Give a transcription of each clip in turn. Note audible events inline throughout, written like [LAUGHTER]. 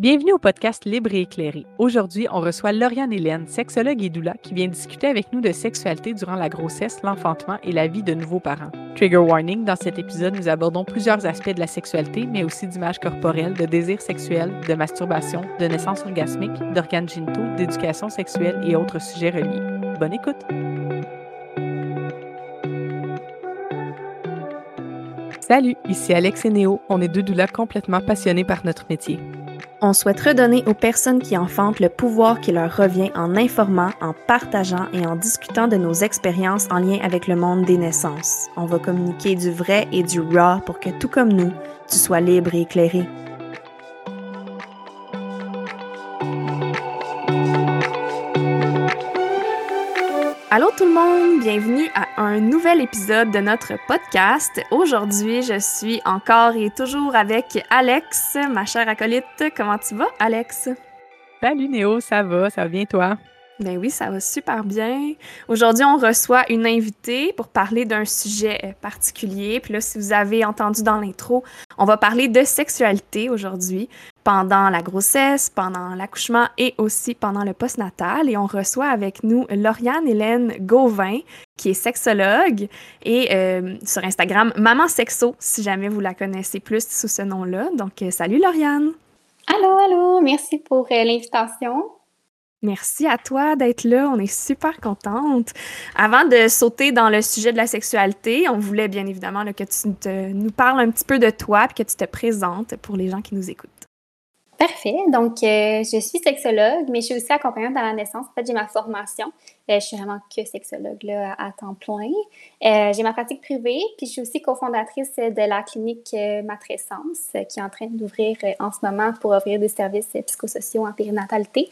Bienvenue au podcast Libre et éclairé. Aujourd'hui, on reçoit Lauriane Hélène, sexologue et doula, qui vient discuter avec nous de sexualité durant la grossesse, l'enfantement et la vie de nouveaux parents. Trigger warning, dans cet épisode, nous abordons plusieurs aspects de la sexualité, mais aussi d'images corporelles, de désir sexuel, de masturbation, de naissance orgasmique, d'organes génitaux, d'éducation sexuelle et autres sujets reliés. Bonne écoute! Salut, ici Alex et Néo. On est deux doulas complètement passionnés par notre métier. On souhaite redonner aux personnes qui enfantent le pouvoir qui leur revient en informant, en partageant et en discutant de nos expériences en lien avec le monde des naissances. On va communiquer du vrai et du raw pour que tout comme nous, tu sois libre et éclairé. Allô tout le monde, bienvenue à un nouvel épisode de notre podcast. Aujourd'hui, je suis encore et toujours avec Alex, ma chère acolyte. Comment tu vas, Alex? Salut Néo, ça va, ça va bien toi? Ben oui, ça va super bien. Aujourd'hui, on reçoit une invitée pour parler d'un sujet particulier. Puis là, si vous avez entendu dans l'intro, on va parler de sexualité aujourd'hui pendant la grossesse, pendant l'accouchement et aussi pendant le postnatal. Et on reçoit avec nous Lauriane Hélène Gauvin, qui est sexologue, et euh, sur Instagram, Maman Sexo, si jamais vous la connaissez plus sous ce nom-là. Donc, euh, salut Lauriane! Allô, allô, merci pour euh, l'invitation. Merci à toi d'être là. On est super contente. Avant de sauter dans le sujet de la sexualité, on voulait bien évidemment que tu nous parles un petit peu de toi et que tu te présentes pour les gens qui nous écoutent. Parfait. Donc, euh, je suis sexologue, mais je suis aussi accompagnante à la naissance. En fait, j'ai ma formation. Euh, je suis vraiment que sexologue à temps plein. Euh, j'ai ma pratique privée, puis je suis aussi cofondatrice de la clinique Matrescence, qui est en train d'ouvrir en ce moment pour offrir des services psychosociaux en périnatalité.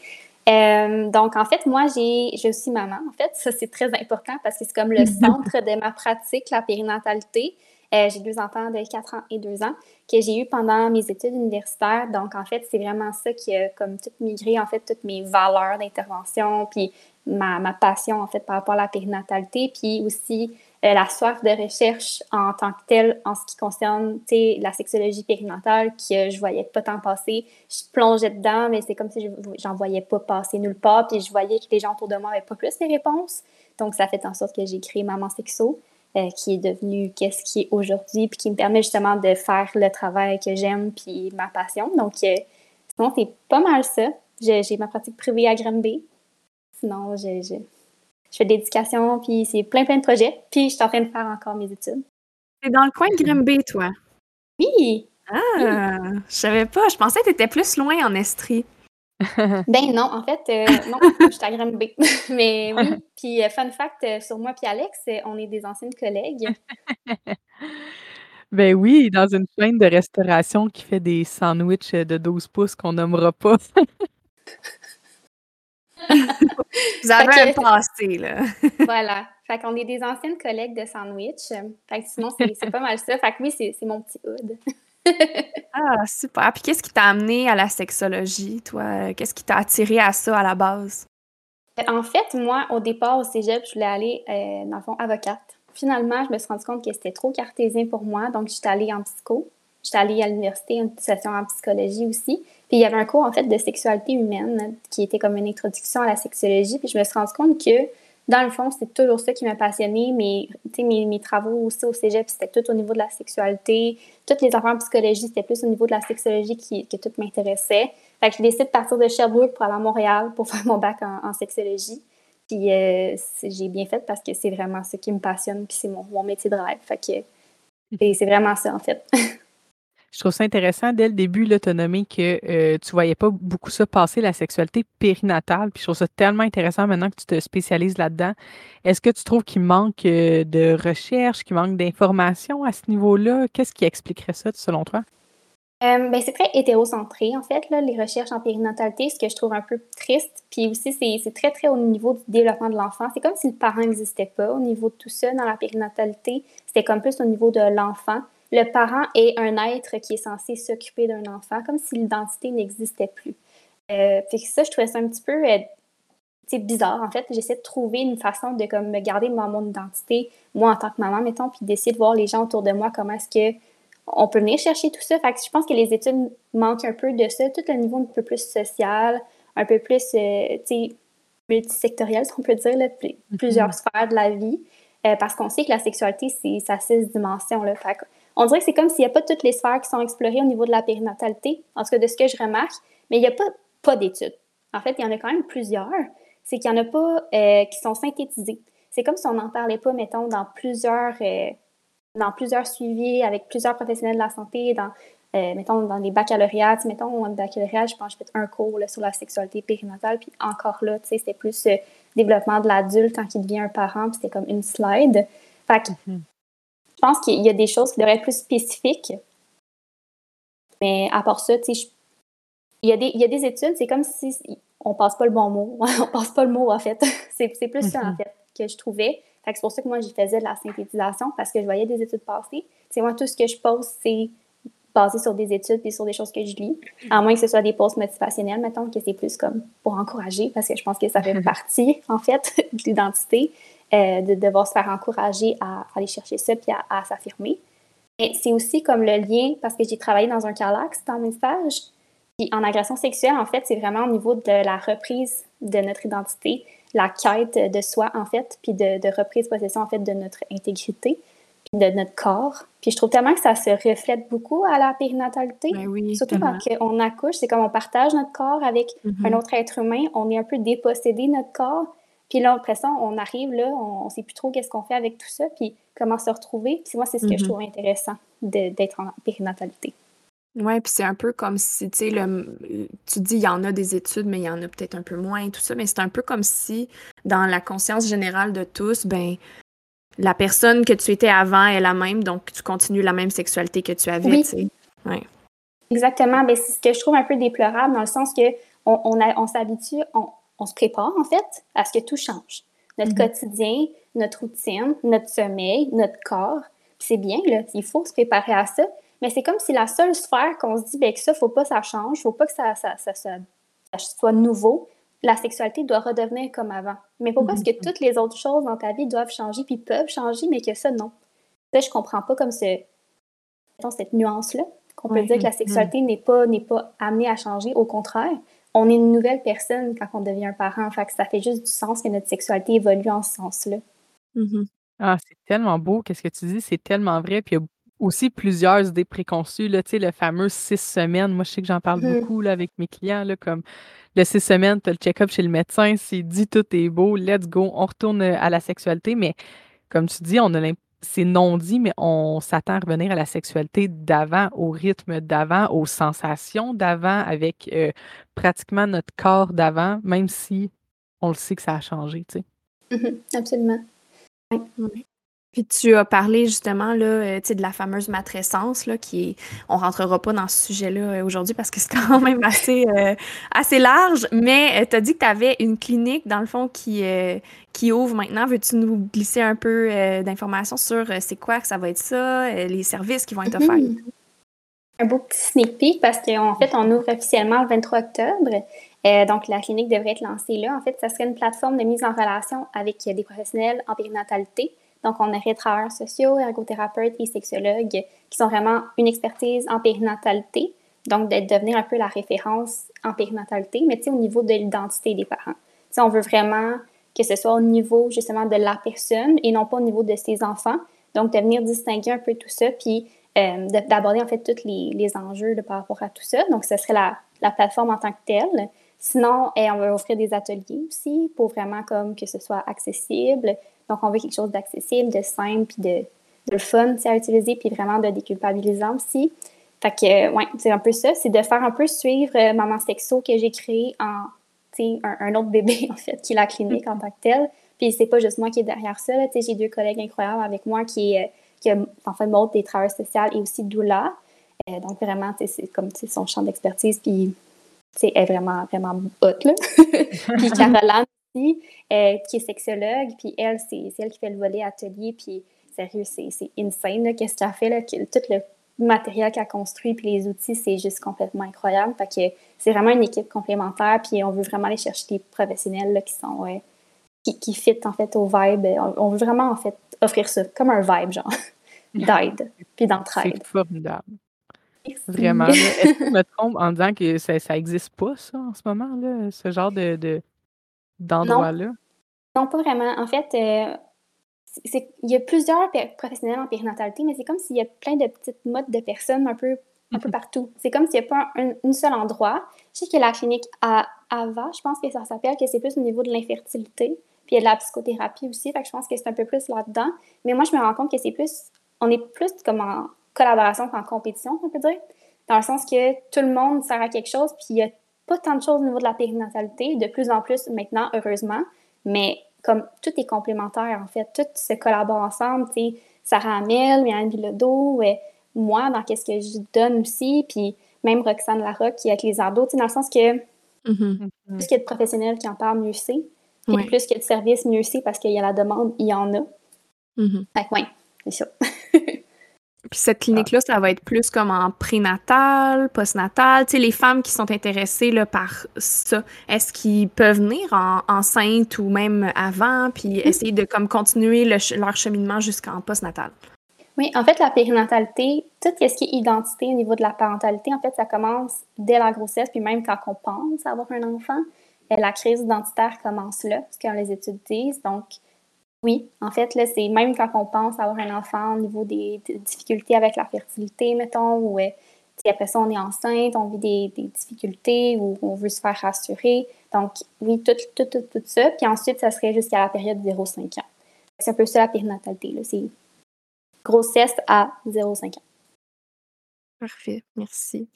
Donc, en fait, moi, j'ai, suis maman. En fait, ça, c'est très important parce que c'est comme le [LAUGHS] centre de ma pratique, la périnatalité. j'ai deux enfants de 4 ans et 2 ans que j'ai eu pendant mes études universitaires. Donc, en fait, c'est vraiment ça qui a comme tout migré, en fait, toutes mes valeurs d'intervention, puis ma, ma, passion, en fait, par rapport à la périnatalité, puis aussi euh, la soif de recherche en tant que telle en ce qui concerne, la sexologie périnatale que je voyais pas tant passer. Je plongeais dedans, mais c'est comme si j'en voyais pas passer nulle part, puis je voyais que les gens autour de moi n'avaient pas plus les réponses. Donc, ça fait en sorte que j'ai créé Maman Sexo. Euh, qui est devenu qu'est-ce qui est aujourd'hui, puis qui me permet justement de faire le travail que j'aime, puis ma passion. Donc, euh, sinon, c'est pas mal ça. J'ai ma pratique privée à Granby. Sinon, je, je, fais de l'éducation, puis c'est plein, plein de projets. Puis, je suis en train de faire encore mes études. C'est dans le coin de Granby, toi? Oui! Ah! Je savais pas. Je pensais que tu étais plus loin en Estrie. [LAUGHS] ben non, en fait, euh, non, [LAUGHS] je suis à Granby. [LAUGHS] Mais oui, puis euh, fun fact euh, sur moi puis Alex, on est des anciennes collègues. ben oui, dans une chaîne de restauration qui fait des sandwichs de 12 pouces qu'on nommera pas. Vous avez un passé, là. [LAUGHS] voilà. Fait qu'on est des anciennes collègues de sandwich. Fait que sinon, c'est pas mal ça. Fait que oui, c'est mon petit hood. [LAUGHS] ah, super. Puis qu'est-ce qui t'a amené à la sexologie, toi? Qu'est-ce qui t'a attiré à ça à la base? En fait, moi, au départ, au cégep, je voulais aller, euh, dans le fond, avocate. Finalement, je me suis rendu compte que c'était trop cartésien pour moi, donc j'étais allée en psycho. J'étais allée à l'université, une session en psychologie aussi. Puis il y avait un cours, en fait, de sexualité humaine qui était comme une introduction à la sexologie. Puis je me suis rendu compte que dans le fond, c'est toujours ça qui m'a passionnée. Mais, mes, mes travaux aussi au cégep, c'était tout au niveau de la sexualité. Toutes les affaires en psychologie, c'était plus au niveau de la sexologie qui, que tout m'intéressait. Fait que j'ai décidé de partir de Sherbrooke pour aller à Montréal pour faire mon bac en, sexologie. Puis euh, j'ai bien fait parce que c'est vraiment ce qui me passionne, puis c'est mon, mon métier de rêve. Fait que c'est vraiment ça, en fait. [LAUGHS] Je trouve ça intéressant dès le début, l'autonomie, que euh, tu voyais pas beaucoup ça passer, la sexualité périnatale. Puis je trouve ça tellement intéressant maintenant que tu te spécialises là-dedans. Est-ce que tu trouves qu'il manque euh, de recherche, qu'il manque d'informations à ce niveau-là? Qu'est-ce qui expliquerait ça, selon toi? Euh, ben, c'est très hétérocentré, en fait, là, les recherches en périnatalité, ce que je trouve un peu triste. Puis aussi, c'est très, très au niveau du développement de l'enfant. C'est comme si le parent n'existait pas au niveau de tout ça dans la périnatalité. C'était comme plus au niveau de l'enfant le parent est un être qui est censé s'occuper d'un enfant, comme si l'identité n'existait plus. Euh, fait que ça, je trouvais ça un petit peu euh, bizarre. En fait, j'essaie de trouver une façon de comme, me garder mon, mon identité, moi en tant que maman, mettons, puis d'essayer de voir les gens autour de moi comment est-ce que on peut venir chercher tout ça. Fait que je pense que les études manquent un peu de ça, tout le niveau un peu plus social, un peu plus, euh, tu sais, multisectoriel, si on peut dire, là, plusieurs sphères de la vie. Euh, parce qu'on sait que la sexualité, c'est sa six dimensions. Là. Fait on dirait que c'est comme s'il n'y a pas toutes les sphères qui sont explorées au niveau de la périnatalité, en tout cas de ce que je remarque, mais il n'y a pas, pas d'études. En fait, il y en a quand même plusieurs. C'est qu'il n'y en a pas euh, qui sont synthétisées. C'est comme si on n'en parlait pas, mettons, dans plusieurs, euh, dans plusieurs suivis avec plusieurs professionnels de la santé, dans, euh, mettons, dans les baccalauréats. Mettons, un baccalauréat, je pense que j'ai un cours sur la sexualité périnatale, puis encore là, c'était plus développement de l'adulte quand il devient un parent, puis c'était comme une slide. Fait que, mm-hmm. Je pense qu'il y a des choses qui devraient être plus spécifiques. Mais à part ça, tu sais, il y, a des, il y a des études, c'est comme si on passe pas le bon mot. [LAUGHS] on passe pas le mot, en fait. [LAUGHS] c'est plus ça, en mm-hmm. fait, que je trouvais. C'est pour ça que moi, j'y faisais de la synthétisation, parce que je voyais des études passer. C'est moi, tout ce que je pose, c'est basé sur des études et sur des choses que je lis. À moins que ce soit des posts motivationnels, mettons, que c'est plus comme pour encourager, parce que je pense que ça fait [LAUGHS] partie, en fait, de l'identité, euh, de devoir se faire encourager à aller chercher ça puis à, s'affirmer. Et c'est aussi comme le lien, parce que j'ai travaillé dans un calax dans mes stages, puis en agression sexuelle, en fait, c'est vraiment au niveau de la reprise de notre identité, la quête de soi, en fait, puis de, de reprise possession, en fait, de notre intégrité de notre corps. Puis je trouve tellement que ça se reflète beaucoup à la périnatalité. Ben oui, Surtout quand on accouche, c'est comme on partage notre corps avec mm-hmm. un autre être humain, on est un peu dépossédé de notre corps. Puis là, après ça, on arrive là, on, ne sait plus trop qu'est-ce qu'on fait avec tout ça, puis comment se retrouver. Puis moi, c'est ce que je mm-hmm. trouve intéressant d'être en périnatalité. Oui, puis c'est un peu comme si, tu sais, tu dis il y en a des études, mais il y en a peut-être un peu moins, tout ça, mais c'est un peu comme si, dans la conscience générale de tous, ben la personne que tu étais avant est la même, donc tu continues la même sexualité que tu avais. Oui. Ouais. Exactement. Ben, c'est ce que je trouve un peu déplorable dans le sens que on, on, s'habitue, on, se prépare en fait à ce que tout change. Notre mm-hmm. quotidien, notre routine, notre sommeil, notre corps. C'est bien, là, il faut se préparer à ça. Mais c'est comme si la seule sphère qu'on se dit ben, que ça, faut pas que ça change, faut pas que ça, ça, ça, ça soit nouveau, la sexualité doit redevenir comme avant. Mais pourquoi est-ce que mhm. toutes les autres choses dans ta vie doivent changer puis peuvent changer, mais que ça, non? Ça, je comprends pas comme ce, cette nuance-là, qu'on peut dire que la sexualité n'est pas, n'est pas amenée à changer. Au contraire, on est une nouvelle personne quand on devient un parent. Fait que ça fait juste du sens que notre sexualité évolue en ce sens-là. Mhm. Ah, c'est tellement beau, qu'est-ce que tu dis, c'est tellement vrai. Puis il y a aussi plusieurs idées préconçues, là, le fameux six semaines. Moi, je sais que j'en parle mhm. beaucoup là, avec mes clients, là, comme le six semaines, tu as le check-up chez le médecin, c'est dit tout est beau, let's go, on retourne euh, à la sexualité. Mais comme tu dis, on a c'est non dit, mais on s'attend à revenir à la sexualité d'avant, au rythme d'avant, aux sensations d'avant, avec euh, pratiquement notre corps d'avant, même si on le sait que ça a changé, tu sais. Mm-hmm. absolument. Oui. Puis tu as parlé justement là, euh, de la fameuse matrescence, là, qui est, on rentrera pas dans ce sujet-là euh, aujourd'hui parce que c'est [LAUGHS] quand même assez, euh, assez large, mais tu as dit que tu avais une clinique, dans le fond, qui, qui ouvre maintenant. Veux-tu nous glisser un peu d'informations sur c'est quoi que ça va être ça, les services qui vont être offerts? Mm-hmm. Un beau petit sneak peek parce qu'en fait, on ouvre officiellement le 23 octobre. donc, la clinique devrait être lancée là. En fait, ça serait une plateforme de mise en relation avec des professionnels en périnatalité donc, on aurait travailleurs sociaux, ergothérapeutes et sexologues qui sont vraiment une expertise en périnatalité, donc de devenir un peu la référence en périnatalité, mais au niveau de l'identité des parents. Tu on veut vraiment que ce soit au niveau justement de la personne et non pas au niveau de ses enfants. Donc, de venir distinguer un peu tout ça, puis euh, d'aborder en fait tous les, les enjeux de, par rapport à tout ça. Donc, ce serait la, la plateforme en tant que telle. Sinon, eh, on va offrir des ateliers aussi pour vraiment comme que ce soit accessible, donc, on veut quelque chose d'accessible, de simple, puis de, de fun à utiliser, puis vraiment de déculpabilisant aussi. Fait que, ouais, c'est un peu ça, c'est de faire un peu suivre euh, Maman Sexo que j'ai créé en, tu un, autre bébé, [LAUGHS] en fait, qui la clinique en tant que telle. Puis c'est pas juste moi qui est derrière ça, j'ai deux collègues incroyables avec moi qui, euh, qui en fait, montrent des travailleurs sociaux et aussi doula. Euh, donc vraiment, c'est comme son champ d'expertise, puis c'est est vraiment, vraiment hot, là. [LAUGHS] puis Caroline euh, qui est sexologue, puis elle, c'est elle qui fait le volet atelier, puis sérieux, c'est insane, qu'est-ce qu'elle fait, là, tout le matériel qu'elle a construit, puis les outils, c'est juste complètement incroyable. Que c'est vraiment une équipe complémentaire, puis on veut vraiment aller chercher des professionnels là, qui sont, qui, qui fit en fait au vibe. On, veut vraiment en fait offrir ça, comme un vibe, genre. [LAUGHS] d'aide puis d'entraide. C'est formidable. Vraiment. [LAUGHS] Est-ce que je me trompe en disant que ça, ça existe pas, ça, en ce moment, là, ce genre de, de- d'endroit-là? Non, pas vraiment. En fait, euh, c'est- il y a plusieurs professionnels en périnatalité, mais c'est comme s'il y a plein de petites modes de personnes un peu, un peu partout. C'est comme s'il n'y a pas un, un seul endroit. Je sais que la clinique à Ava, je pense que ça s'appelle, que c'est plus au niveau de l'infertilité. Puis il y a de la psychothérapie aussi, fait que je pense que c'est un peu plus là-dedans. Mais moi, je me rends compte que c'est plus, on est plus comme en collaboration qu'en compétition, on peut dire. Dans le sens que tout le monde sert à quelque chose, puis il n'y a pas tant de choses au niveau de la périnatalité, de plus en plus maintenant, heureusement. Mais comme tout est complémentaire, en fait, tout se collabore ensemble. Tu sais, Sarah Amel, Yann Bilodeau, euh, moi, dans qu'est-ce que je donne aussi, puis même Roxane Larocque qui est avec les ados, tu sais, dans le sens que Mhm. plus qu'il y a de professionnels qui en parlent, mieux c'est. Puis Ouais. plus qu'il y a de services, mieux c'est parce qu'il y a la demande, il y en a. Mhm. Fait que, ouais, c'est ça. [LAUGHS] Puis cette clinique-là, ça va être plus comme en prénatal, postnatal. Tu sais, les femmes qui sont intéressées là, par ça, est-ce qu'ils peuvent venir en, enceinte ou même avant, puis essayer de comme continuer le leur cheminement jusqu'en postnatal? Oui, en fait, la périnatalité, tout ce qui est identité au niveau de la parentalité, en fait, ça commence dès la grossesse, puis même quand on pense avoir un enfant. Euh, La crise identitaire commence là, ce que les études disent. Donc, oui, en fait, là, c'est même quand on pense avoir un enfant au niveau des, difficultés avec la fertilité, mettons, ou euh, après ça, on est enceinte, on vit des, des difficultés ou on veut se faire rassurer. Donc, oui, tout, tout, tout, tout ça. Puis ensuite, ça serait jusqu'à la période 0-5 ans. C'est un peu ça la périnatalité. Là. C'est grossesse à 0,5 ans. Parfait, merci.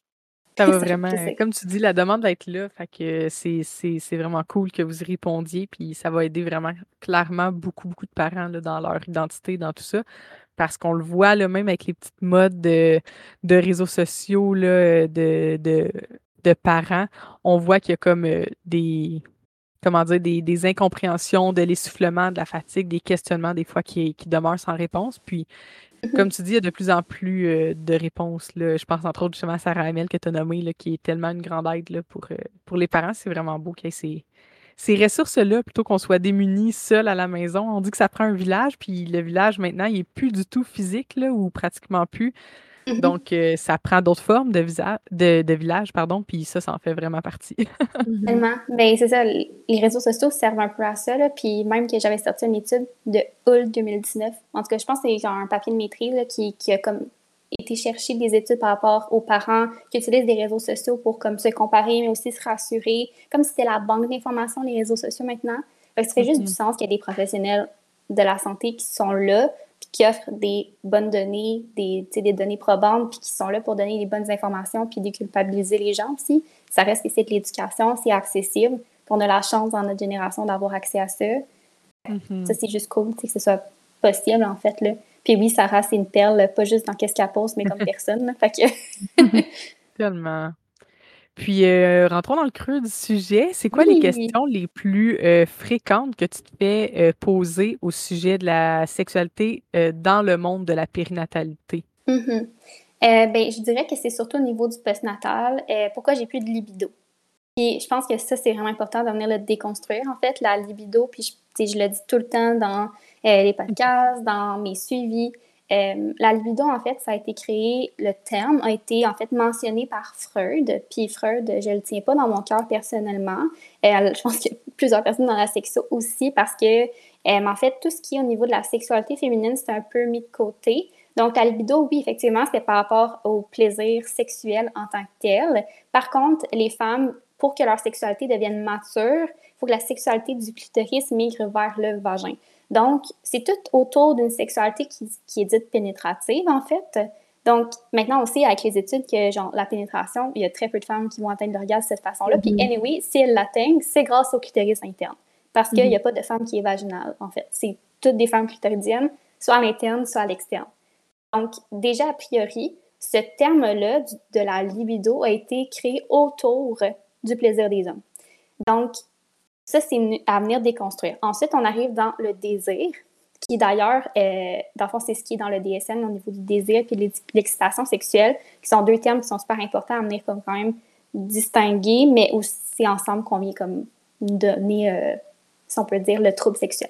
Ça va vraiment, sais. comme tu dis, la demande va être là, fait que c'est, c'est, c'est vraiment cool que vous y répondiez, puis ça va aider vraiment clairement beaucoup, beaucoup de parents là, dans leur identité, dans tout ça, parce qu'on le voit là, même avec les petites modes de, de réseaux sociaux là, de, de, de parents, on voit qu'il y a comme euh, des, comment dire, des, des incompréhensions, de l'essoufflement, de la fatigue, des questionnements des fois qui, qui demeurent sans réponse, puis [LAUGHS] comme tu dis, il y a de plus en plus euh, de réponses. Je pense entre autres justement à Sarah Hamel que tu as nommée, qui est tellement une grande aide euh, pour les parents. C'est vraiment beau qu'il y ait ces, ces ressources-là plutôt qu'on soit démunis seuls à la maison. On dit que ça prend un village, puis le village maintenant, il n'est plus du tout physique ou pratiquement plus. Mhm. Donc, euh, ça prend d'autres formes de, visa- de, de village, pardon, puis ça, ça en fait vraiment partie. [LAUGHS] Mhm. Tellement. Ben, c'est ça, les réseaux sociaux servent un peu à ça, là. Puis même que j'avais sorti une étude de HUL 2019. En tout cas, je pense que c'est genre un papier de maîtrise là, qui, qui a comme été chercher des études par rapport aux parents qui utilisent des réseaux sociaux pour comme se comparer, mais aussi se rassurer. Comme si c'était la banque d'informations, les réseaux sociaux maintenant. Fait que ça fait juste Mhm. du sens qu'il y a des professionnels de la santé qui sont là, puis qui offrent des bonnes données, des, données probantes, puis qui sont là pour donner les bonnes informations, puis déculpabiliser les gens aussi. Ça reste que c'est de l'éducation, c'est accessible. puis On a la chance dans notre génération d'avoir accès à ça. Mhm. Ça, c'est juste cool, que ce soit possible, en fait, là. Puis oui, Sarah, c'est une perle, pas juste dans qu'est-ce qu'elle pose, mais comme [LAUGHS] personne, là. Fait que... [LAUGHS] Tellement. Puis, euh, rentrons dans le creux du sujet. C'est quoi les questions les plus euh, fréquentes que tu te fais euh, poser au sujet de la sexualité dans le monde de la périnatalité? Mhm. Euh, ben, je dirais que c'est surtout au niveau du postnatal. Pourquoi j'ai plus de libido? Puis je pense que ça, c'est vraiment important de venir le déconstruire, en fait, la libido. Puis je, je le dis tout le temps dans les podcasts, dans mes suivis. Euh, la libido, en fait, ça a été créé, le terme a été en fait mentionné par Freud. Puis Freud, je le tiens pas dans mon cœur personnellement. Euh, je pense qu'il y a plusieurs personnes dans la sexo aussi parce que, euh, en fait, tout ce qui est au niveau de la sexualité féminine, c'est un peu mis de côté. Donc, la libido, oui, effectivement, c'est par rapport au plaisir sexuel en tant que tel. Par contre, les femmes, pour que leur sexualité devienne mature, il faut que la sexualité du clitoris migre vers le vagin. Donc, c'est tout autour d'une sexualité qui, qui est dite pénétrative, en fait. Donc, maintenant aussi, avec les études que, genre, la pénétration, il y a très peu de femmes qui vont atteindre l'orgasme de cette façon-là. Puis, Mhm. anyway, si elles l'atteignent, c'est grâce au clitoris interne. Parce qu'il n'y a pas de femme qui est vaginale, en fait. C'est toutes des femmes clitoridiennes, soit à l'interne, soit à l'externe. Donc, déjà, a priori, ce terme-là de la libido a été créé autour du plaisir des hommes. Donc, ça, c'est à venir déconstruire. Ensuite, on arrive dans le désir, qui d'ailleurs, euh, dans le fond, c'est ce qui est dans le DSM au niveau du désir de l'ex- l'excitation sexuelle, qui sont deux termes qui sont super importants à venir comme quand même distinguer, mais aussi ensemble qu'on vient comme donner, euh, si on peut dire, le trouble sexuel.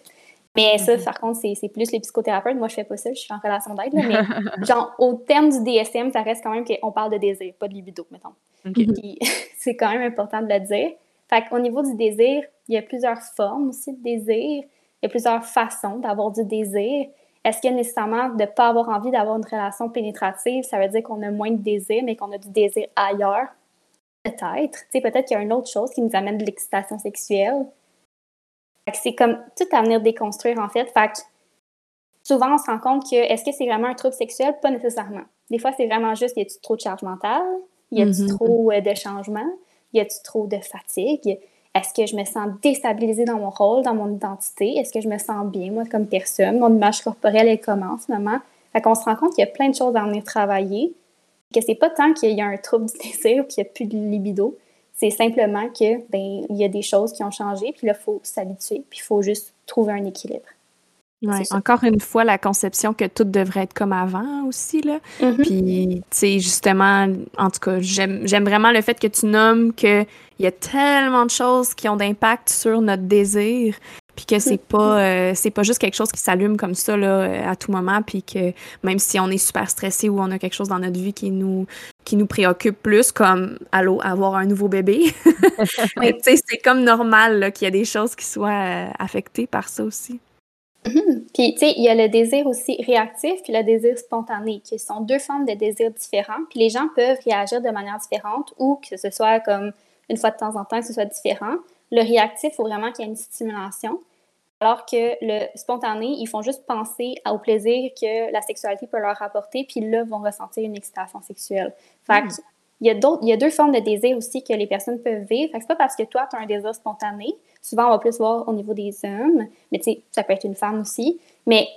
Mais ça, mm-hmm. par contre, c'est plus les psychothérapeutes. Moi, je fais pas ça, je suis en relation d'aide. [LAUGHS] Mais genre, au terme du DSM, ça reste quand même qu'on parle de désir, pas de libido, mettons. [LAUGHS] c'est quand même important de le dire. Fait qu'au niveau du désir, il y a plusieurs formes aussi de désir. Il y a plusieurs façons d'avoir du désir. Est-ce que nécessairement de ne pas avoir envie d'avoir une relation pénétrative, ça veut dire qu'on a moins de désir, mais qu'on a du désir ailleurs? Peut-être. Tu sais, peut-être qu'il y a une autre chose qui nous amène de l'excitation sexuelle. C'est comme tout à venir déconstruire, en fait. Fait que souvent, on se rend compte que est-ce que c'est vraiment un trouble sexuel? Pas nécessairement. Des fois, c'est vraiment juste, y a-tu trop de charge mentale? Y a-tu mm-hmm. trop euh, de changements? Y a-tu trop de fatigue? Est-ce que je me sens déstabilisée dans mon rôle, dans mon identité? Est-ce que je me sens bien, moi, comme personne? Mon image corporelle, elle comment en ce? Fait qu'on se rend compte qu'il y a plein de choses à venir travailler, que c'est pas tant qu'il y a un trouble du désir ou qu'il n'y a plus de libido, c'est simplement que ben il y a des choses qui ont changé, puis là, il faut s'habituer, puis il faut juste trouver un équilibre. Ouais, encore une fois, la conception que tout devrait être comme avant aussi, là. Mm-hmm. Puis, tu sais, justement, en tout cas, j'aime vraiment le fait que tu nommes qu'il y a tellement de choses qui ont d'impact sur notre désir, puis que c'est pas euh, c'est pas juste quelque chose qui s'allume comme ça là euh, à tout moment puis que même si on est super stressé ou on a quelque chose dans notre vie qui nous qui nous préoccupe plus comme allô avoir un nouveau bébé [LAUGHS] [LAUGHS] c'est comme normal qu'il y a des choses qui soient euh, affectées par ça aussi mm-hmm. Puis, tu sais, il y a le désir aussi réactif puis le désir spontané, qui sont deux formes de désir différents. Puis les gens peuvent réagir de manière différente ou que ce soit comme une fois de temps en temps, que ce soit différent. Le réactif, il faut vraiment qu'il y ait une stimulation. Alors que le spontané, ils font juste penser au plaisir que la sexualité peut leur apporter, puis là, vont ressentir une excitation sexuelle. Fait hmm. Il y, a il y a deux formes de désir aussi que les personnes peuvent vivre. Que c'est pas parce que toi, tu as un désir spontané. Souvent, on va plus voir au niveau des hommes, mais tu sais, ça peut être une femme aussi. Mais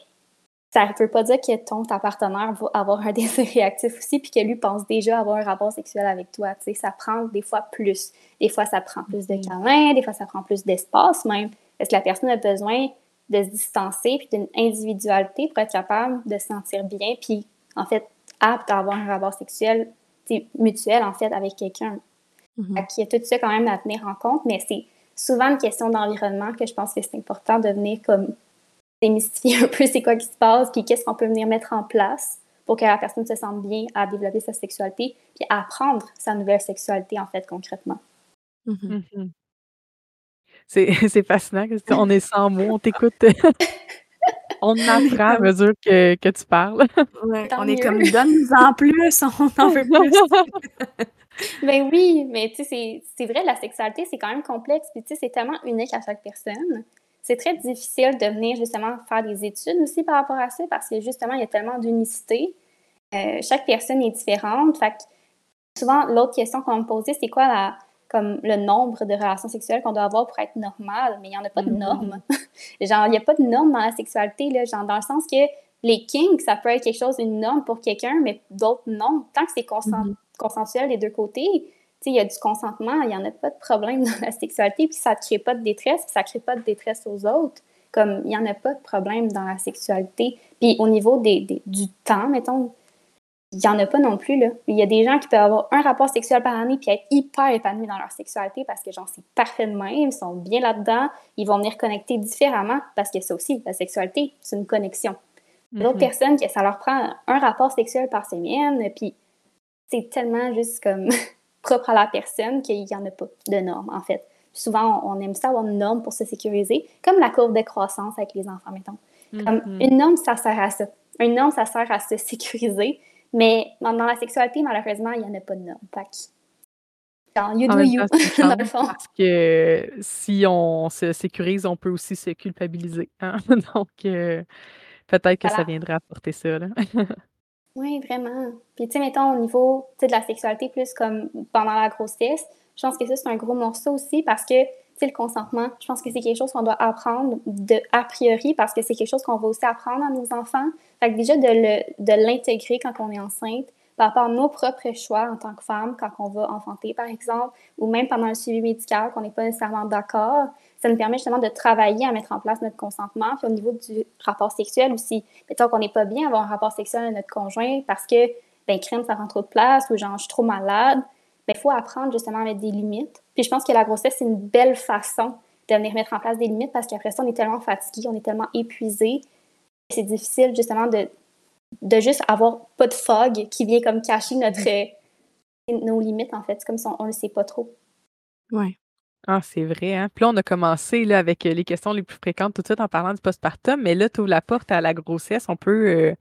ça ne veut pas dire que ton ta partenaire va avoir un [LAUGHS] désir réactif aussi, puis que lui pense déjà avoir un rapport sexuel avec toi. Tu sais, ça prend des fois plus. Des fois, ça prend plus de câlins, des fois, ça prend plus d'espace même. Est-ce que la personne a besoin de se distancer, puis d'une individualité pour être capable de se sentir bien, puis en fait, apte à avoir un rapport sexuel mutuel, en fait, avec quelqu'un. Mm-hmm. Il y a tout ça quand même à tenir en compte, mais c'est souvent une question d'environnement que je pense que c'est important de venir comme démystifier [LAUGHS] un peu c'est quoi qui se passe, puis qu'est-ce qu'on peut venir mettre en place pour que la personne se sente bien à développer sa sexualité, puis apprendre sa nouvelle sexualité, en fait, concrètement. Mm-hmm. [LAUGHS] C'est fascinant. On est sans mots, on t'écoute. [LAUGHS] on apprend à mesure que, que tu parles. on est comme donne-nous en plus, on en veut [LAUGHS] plus. ben oui, mais tu sais, c'est vrai, la sexualité, c'est quand même complexe, puis tu sais, c'est tellement unique à chaque personne c'est très difficile de venir justement faire des études aussi par rapport à ça parce que justement, il y a tellement d'unicité. Euh, chaque personne est différente. Fait souvent, l'autre question qu'on me posait, c'est quoi la, comme le nombre de relations sexuelles qu'on doit avoir pour être normal, mais il n'y en a pas de mm-hmm. normes. [LAUGHS] genre, il n'y a pas de normes dans la sexualité, là, genre dans le sens que les kinks, ça peut être quelque chose, une norme pour quelqu'un, mais d'autres non. Tant que c'est mm-hmm. consensuel des deux côtés, il y a du consentement, il n'y en a pas de problème dans la sexualité, puis ça ne crée pas de détresse, puis ça ne crée pas de détresse aux autres. Comme il n'y en a pas de problème dans la sexualité. Puis au niveau des, du temps, mettons, il n'y en a pas non plus. Là. Il y a des gens qui peuvent avoir un rapport sexuel par année puis être hyper épanouis dans leur sexualité parce que, genre, c'est parfait de même, ils sont bien là-dedans, ils vont venir connecter différemment parce que ça aussi, la sexualité, c'est une connexion. D'autres mm-hmm. personnes, ça leur prend un rapport sexuel par semaine, puis c'est tellement juste comme [LAUGHS] propre à la personne qu'il n'y en a pas de normes, en fait. souvent, on, aime ça avoir une norme pour se sécuriser, comme la courbe de croissance avec les enfants, mettons. Comme mm-hmm. une norme, ça sert à ça. Une norme, ça sert à se [LAUGHS] sécuriser, mais dans, la sexualité, malheureusement, il n'y en a pas de norme. Fait que, you do you, [LAUGHS] dans le fond. Parce que si on se sécurise, on peut aussi se culpabiliser. Hein. [LAUGHS] Donc, euh, peut-être que ça viendrait apporter ça. Là. [LAUGHS] Oui, vraiment. Puis, tu sais, mettons, au niveau de la sexualité, plus comme pendant la grossesse, je pense que ça, c'est un gros morceau aussi parce que, sais, le consentement, je pense que c'est quelque chose qu'on doit apprendre de, a priori parce que c'est quelque chose qu'on va aussi apprendre à nos enfants. Fait que déjà, de l'intégrer quand on est enceinte, par rapport à nos propres choix en tant que femme, quand on va enfanter, par exemple, ou même pendant un suivi médical, qu'on n'est pas nécessairement d'accord, ça nous permet justement de travailler à mettre en place notre consentement. Puis au niveau du rapport sexuel aussi, mettons qu'on n'est pas bien avoir un rapport sexuel avec notre conjoint parce que, ben, crème, ça prend trop de place ou genre, je suis trop malade, ben, il faut apprendre justement à mettre des limites. Puis je pense que la grossesse, c'est une belle façon de venir mettre en place des limites parce qu'après ça, on est tellement fatigué, on est tellement épuisé. C'est difficile justement de, de juste avoir pas de fog qui vient comme cacher notre, nos limites en fait. C'est comme si on ne le sait pas trop. Oui. Ah, c'est vrai, hein? Puis là, on a commencé là, avec les questions les plus fréquentes tout de suite en parlant du postpartum, mais là, tu ouvres la porte à la grossesse. On peut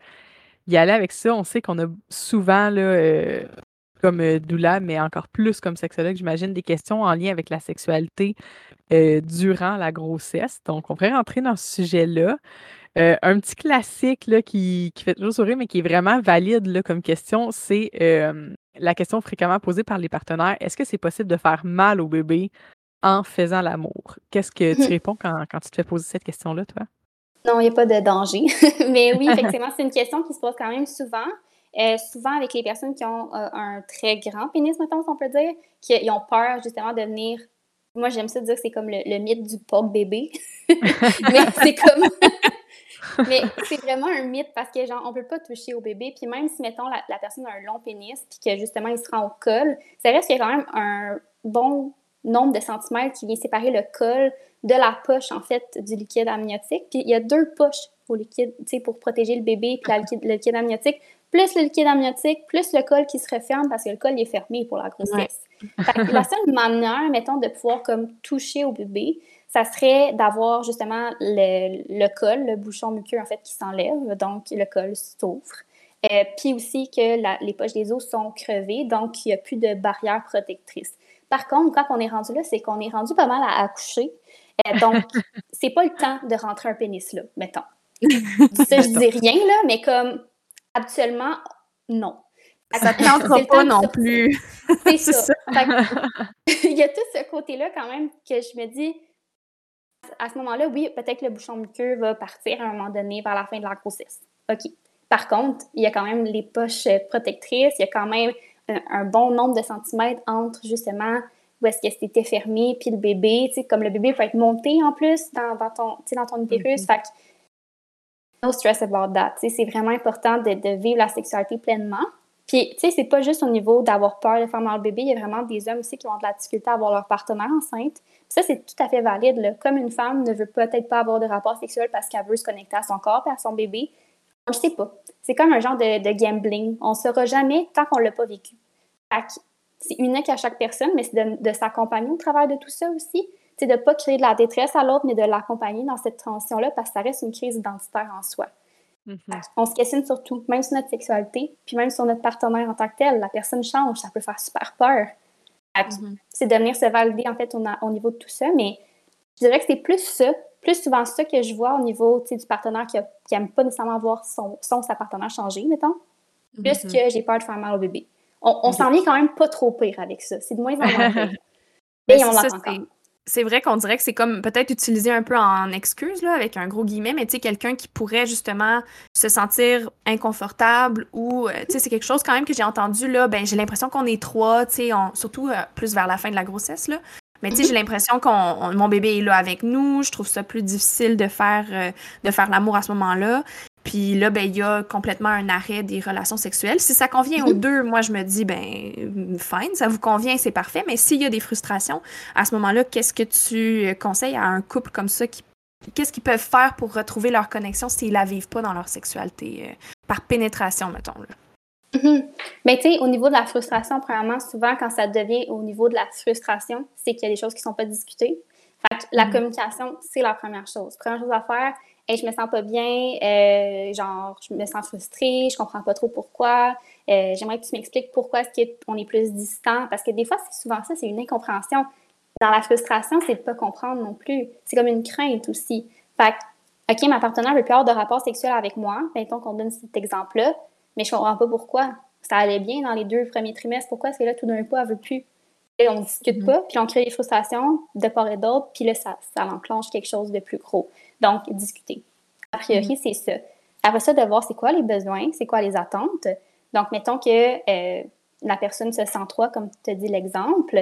y aller avec ça. On sait qu'on a souvent, là, comme doula, mais encore plus comme sexologue, j'imagine, des questions en lien avec la sexualité durant la grossesse. Donc, on pourrait rentrer dans ce sujet-là. un petit classique là, qui, qui, fait toujours sourire, mais qui est vraiment valide là, comme question, c'est la question fréquemment posée par les partenaires. Est-ce que c'est possible de faire mal au bébé en faisant l'amour? Qu'est-ce que tu [LAUGHS] réponds quand, quand, tu te fais poser cette question-là, toi? Non, il n'y a pas de danger. [LAUGHS] Mais oui, [LAUGHS] effectivement, c'est une question qui se pose quand même souvent. Euh, souvent avec les personnes qui ont euh, un très grand pénis, mettons, on peut dire, qui ont peur justement de venir. Moi, j'aime ça dire que c'est comme le, mythe du porc bébé. [LAUGHS] Mais c'est comme. [LAUGHS] Mais c'est vraiment un mythe parce que, genre, on peut pas toucher au bébé. Puis même si, mettons, la, la personne a un long pénis, puis que justement, il se rend au col, ça reste qu'il y a quand même un bon nombre de centimètres qui vient séparer le col de la poche, en fait, du liquide amniotique. Puis il y a deux poches au liquide, tu sais, pour protéger le bébé, puis le liquide amniotique, plus le liquide amniotique, plus le col qui se referme parce que le col est fermé pour la grossesse. la seule manière, mettons, de pouvoir comme toucher au bébé, ça serait d'avoir justement le, le, col, le bouchon muqueux, en fait, qui s'enlève, donc le col s'ouvre. Euh, puis aussi que la, les poches des os sont crevées, donc il n'y a plus de barrière protectrice. Par contre, quand on est rendu là, c'est qu'on est rendu pas mal à accoucher. Euh, donc, [LAUGHS] c'est pas le temps de rentrer un pénis là, mettons. [LAUGHS] Ça, je dis rien, là, mais comme habituellement, non. Ça ne tentera pas non plus. C'est [LAUGHS] ça. [LAUGHS] il y a tout ce côté-là quand même que je me dis, à ce moment-là, oui, peut-être que le bouchon muqueux va partir à un moment donné vers la fin de la grossesse. OK. Par contre, il y a quand même les poches protectrices, il y a quand même un, bon nombre de centimètres entre justement où est-ce que c'était fermé puis le bébé. Tu sais, comme le bébé peut être monté en plus dans, dans ton, dans ton utérus. Mm-hmm. Fait que, no stress about that. C'est vraiment important de, de, vivre la sexualité pleinement. Puis, tu sais, c'est pas juste au niveau d'avoir peur de faire mal au bébé. Il y a vraiment des hommes aussi qui ont de la difficulté à avoir leur partenaire enceinte. Ça, c'est tout à fait valide. Comme une femme ne veut peut-être pas avoir de rapport sexuel parce qu'elle veut se connecter à son corps et à son bébé, on ne sait pas. C'est comme un genre de, gambling. On ne saura jamais tant qu'on ne l'a pas vécu. C'est unique à chaque personne, mais c'est de, s'accompagner au travers de tout ça aussi. C'est de ne pas créer de la détresse à l'autre, mais de l'accompagner dans cette transition-là parce que ça reste une crise identitaire en soi. Mm-hmm. On se questionne sur tout, même sur notre sexualité, puis même sur notre partenaire en tant que tel. La personne change, ça peut faire super peur. Mm-hmm. C'est de venir se valider en fait au, niveau de tout ça, mais je dirais que c'est plus ça plus souvent ça que je vois au niveau du partenaire qui n'aime pas nécessairement voir son, son sa partenaire changer, mettons, plus mm-hmm. que j'ai peur de faire mal au bébé. On, s'en vient quand même pas trop pire avec ça. C'est de moins en moins [LAUGHS] pire. Et on l'entend c'est vrai qu'on dirait que c'est comme peut-être utilisé un peu en excuse, là, avec un gros guillemet, mais tu sais, quelqu'un qui pourrait justement se sentir inconfortable ou, euh, tu sais, c'est quelque chose quand même que j'ai entendu, là, ben j'ai l'impression qu'on est trois, tu sais, surtout euh, plus vers la fin de la grossesse, là, mais tu sais, j'ai mhm. l'impression qu'on mon bébé est là avec nous. Je trouve ça plus difficile de faire euh, de faire l'amour à ce moment-là. Puis là, ben, il y a complètement un arrêt des relations sexuelles. Si ça convient aux mhm. deux, moi, je me dis, ben, fine, ça vous convient, c'est parfait. Mais s'il y a des frustrations, à ce moment-là, qu'est-ce que tu conseilles à un couple comme ça qui Qu'est-ce qu'ils peuvent faire pour retrouver leur connexion s'ils la vivent pas dans leur sexualité, euh, par pénétration, mettons? Là? Mhm. Mais tu sais, au niveau de la frustration, premièrement, souvent, quand ça devient au niveau de la frustration, c'est qu'il y a des choses qui ne sont pas discutées. Fait que la mhm. communication, c'est la première chose. Première chose à faire, hey, je me sens pas bien, euh, genre, je me sens frustrée, je comprends pas trop pourquoi. Euh, j'aimerais que tu m'expliques pourquoi est-ce qu'on est plus distant. Parce que des fois, c'est souvent ça, c'est une incompréhension. Dans la frustration, c'est de pas comprendre non plus. C'est comme une crainte aussi. Fait que, OK, ma partenaire veut plus avoir de rapport sexuel avec moi. Mettons qu'on donne cet exemple-là mais je comprends pas pourquoi. Ça allait bien dans les deux premiers trimestres. Pourquoi est-ce que là, tout d'un coup, elle veut plus? Et on discute mm-hmm. pas, puis on crée des frustrations de part et d'autre, puis là, ça, ça enclenche quelque chose de plus gros. Donc, discuter. A priori, mm-hmm. c'est ça. Après ça, de voir c'est quoi les besoins, c'est quoi les attentes. Donc, mettons que euh, la personne se sent trois, comme tu as dit l'exemple,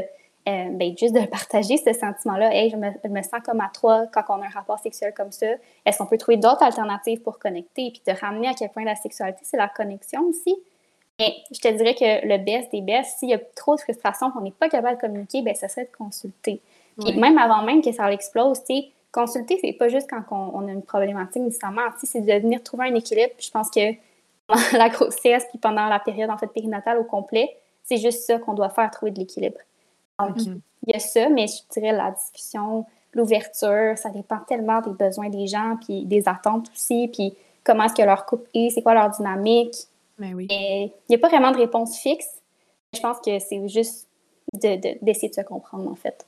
euh, ben, juste de [LAUGHS] partager ce sentiment-là. Hey, je me, je me, sens comme à trois quand on a un rapport sexuel comme ça. Est-ce qu'on peut trouver d'autres alternatives pour connecter? Puis te ramener à quel point la sexualité, c'est la connexion aussi? Mais je te dirais que le best des best, s'il y a trop de frustration qu'on n'est pas capable de communiquer, ben, ça serait de consulter. Puis même avant même que ça l'explose, tu sais, consulter, c'est pas juste quand on, a une problématique nécessairement, c'est de venir trouver un équilibre. je pense que pendant [LAUGHS] la grossesse, puis pendant la période en fait périnatale au complet, c'est juste ça qu'on doit faire, trouver de l'équilibre. Donc, mm-hmm. il y a ça, mais je dirais la discussion, l'ouverture, ça dépend tellement des besoins des gens, puis des attentes aussi, puis comment est-ce que leur couple est, c'est quoi leur dynamique. Mais oui. il n'y a pas vraiment de réponse fixe. Je pense que c'est juste d'essayer de, se comprendre, en fait.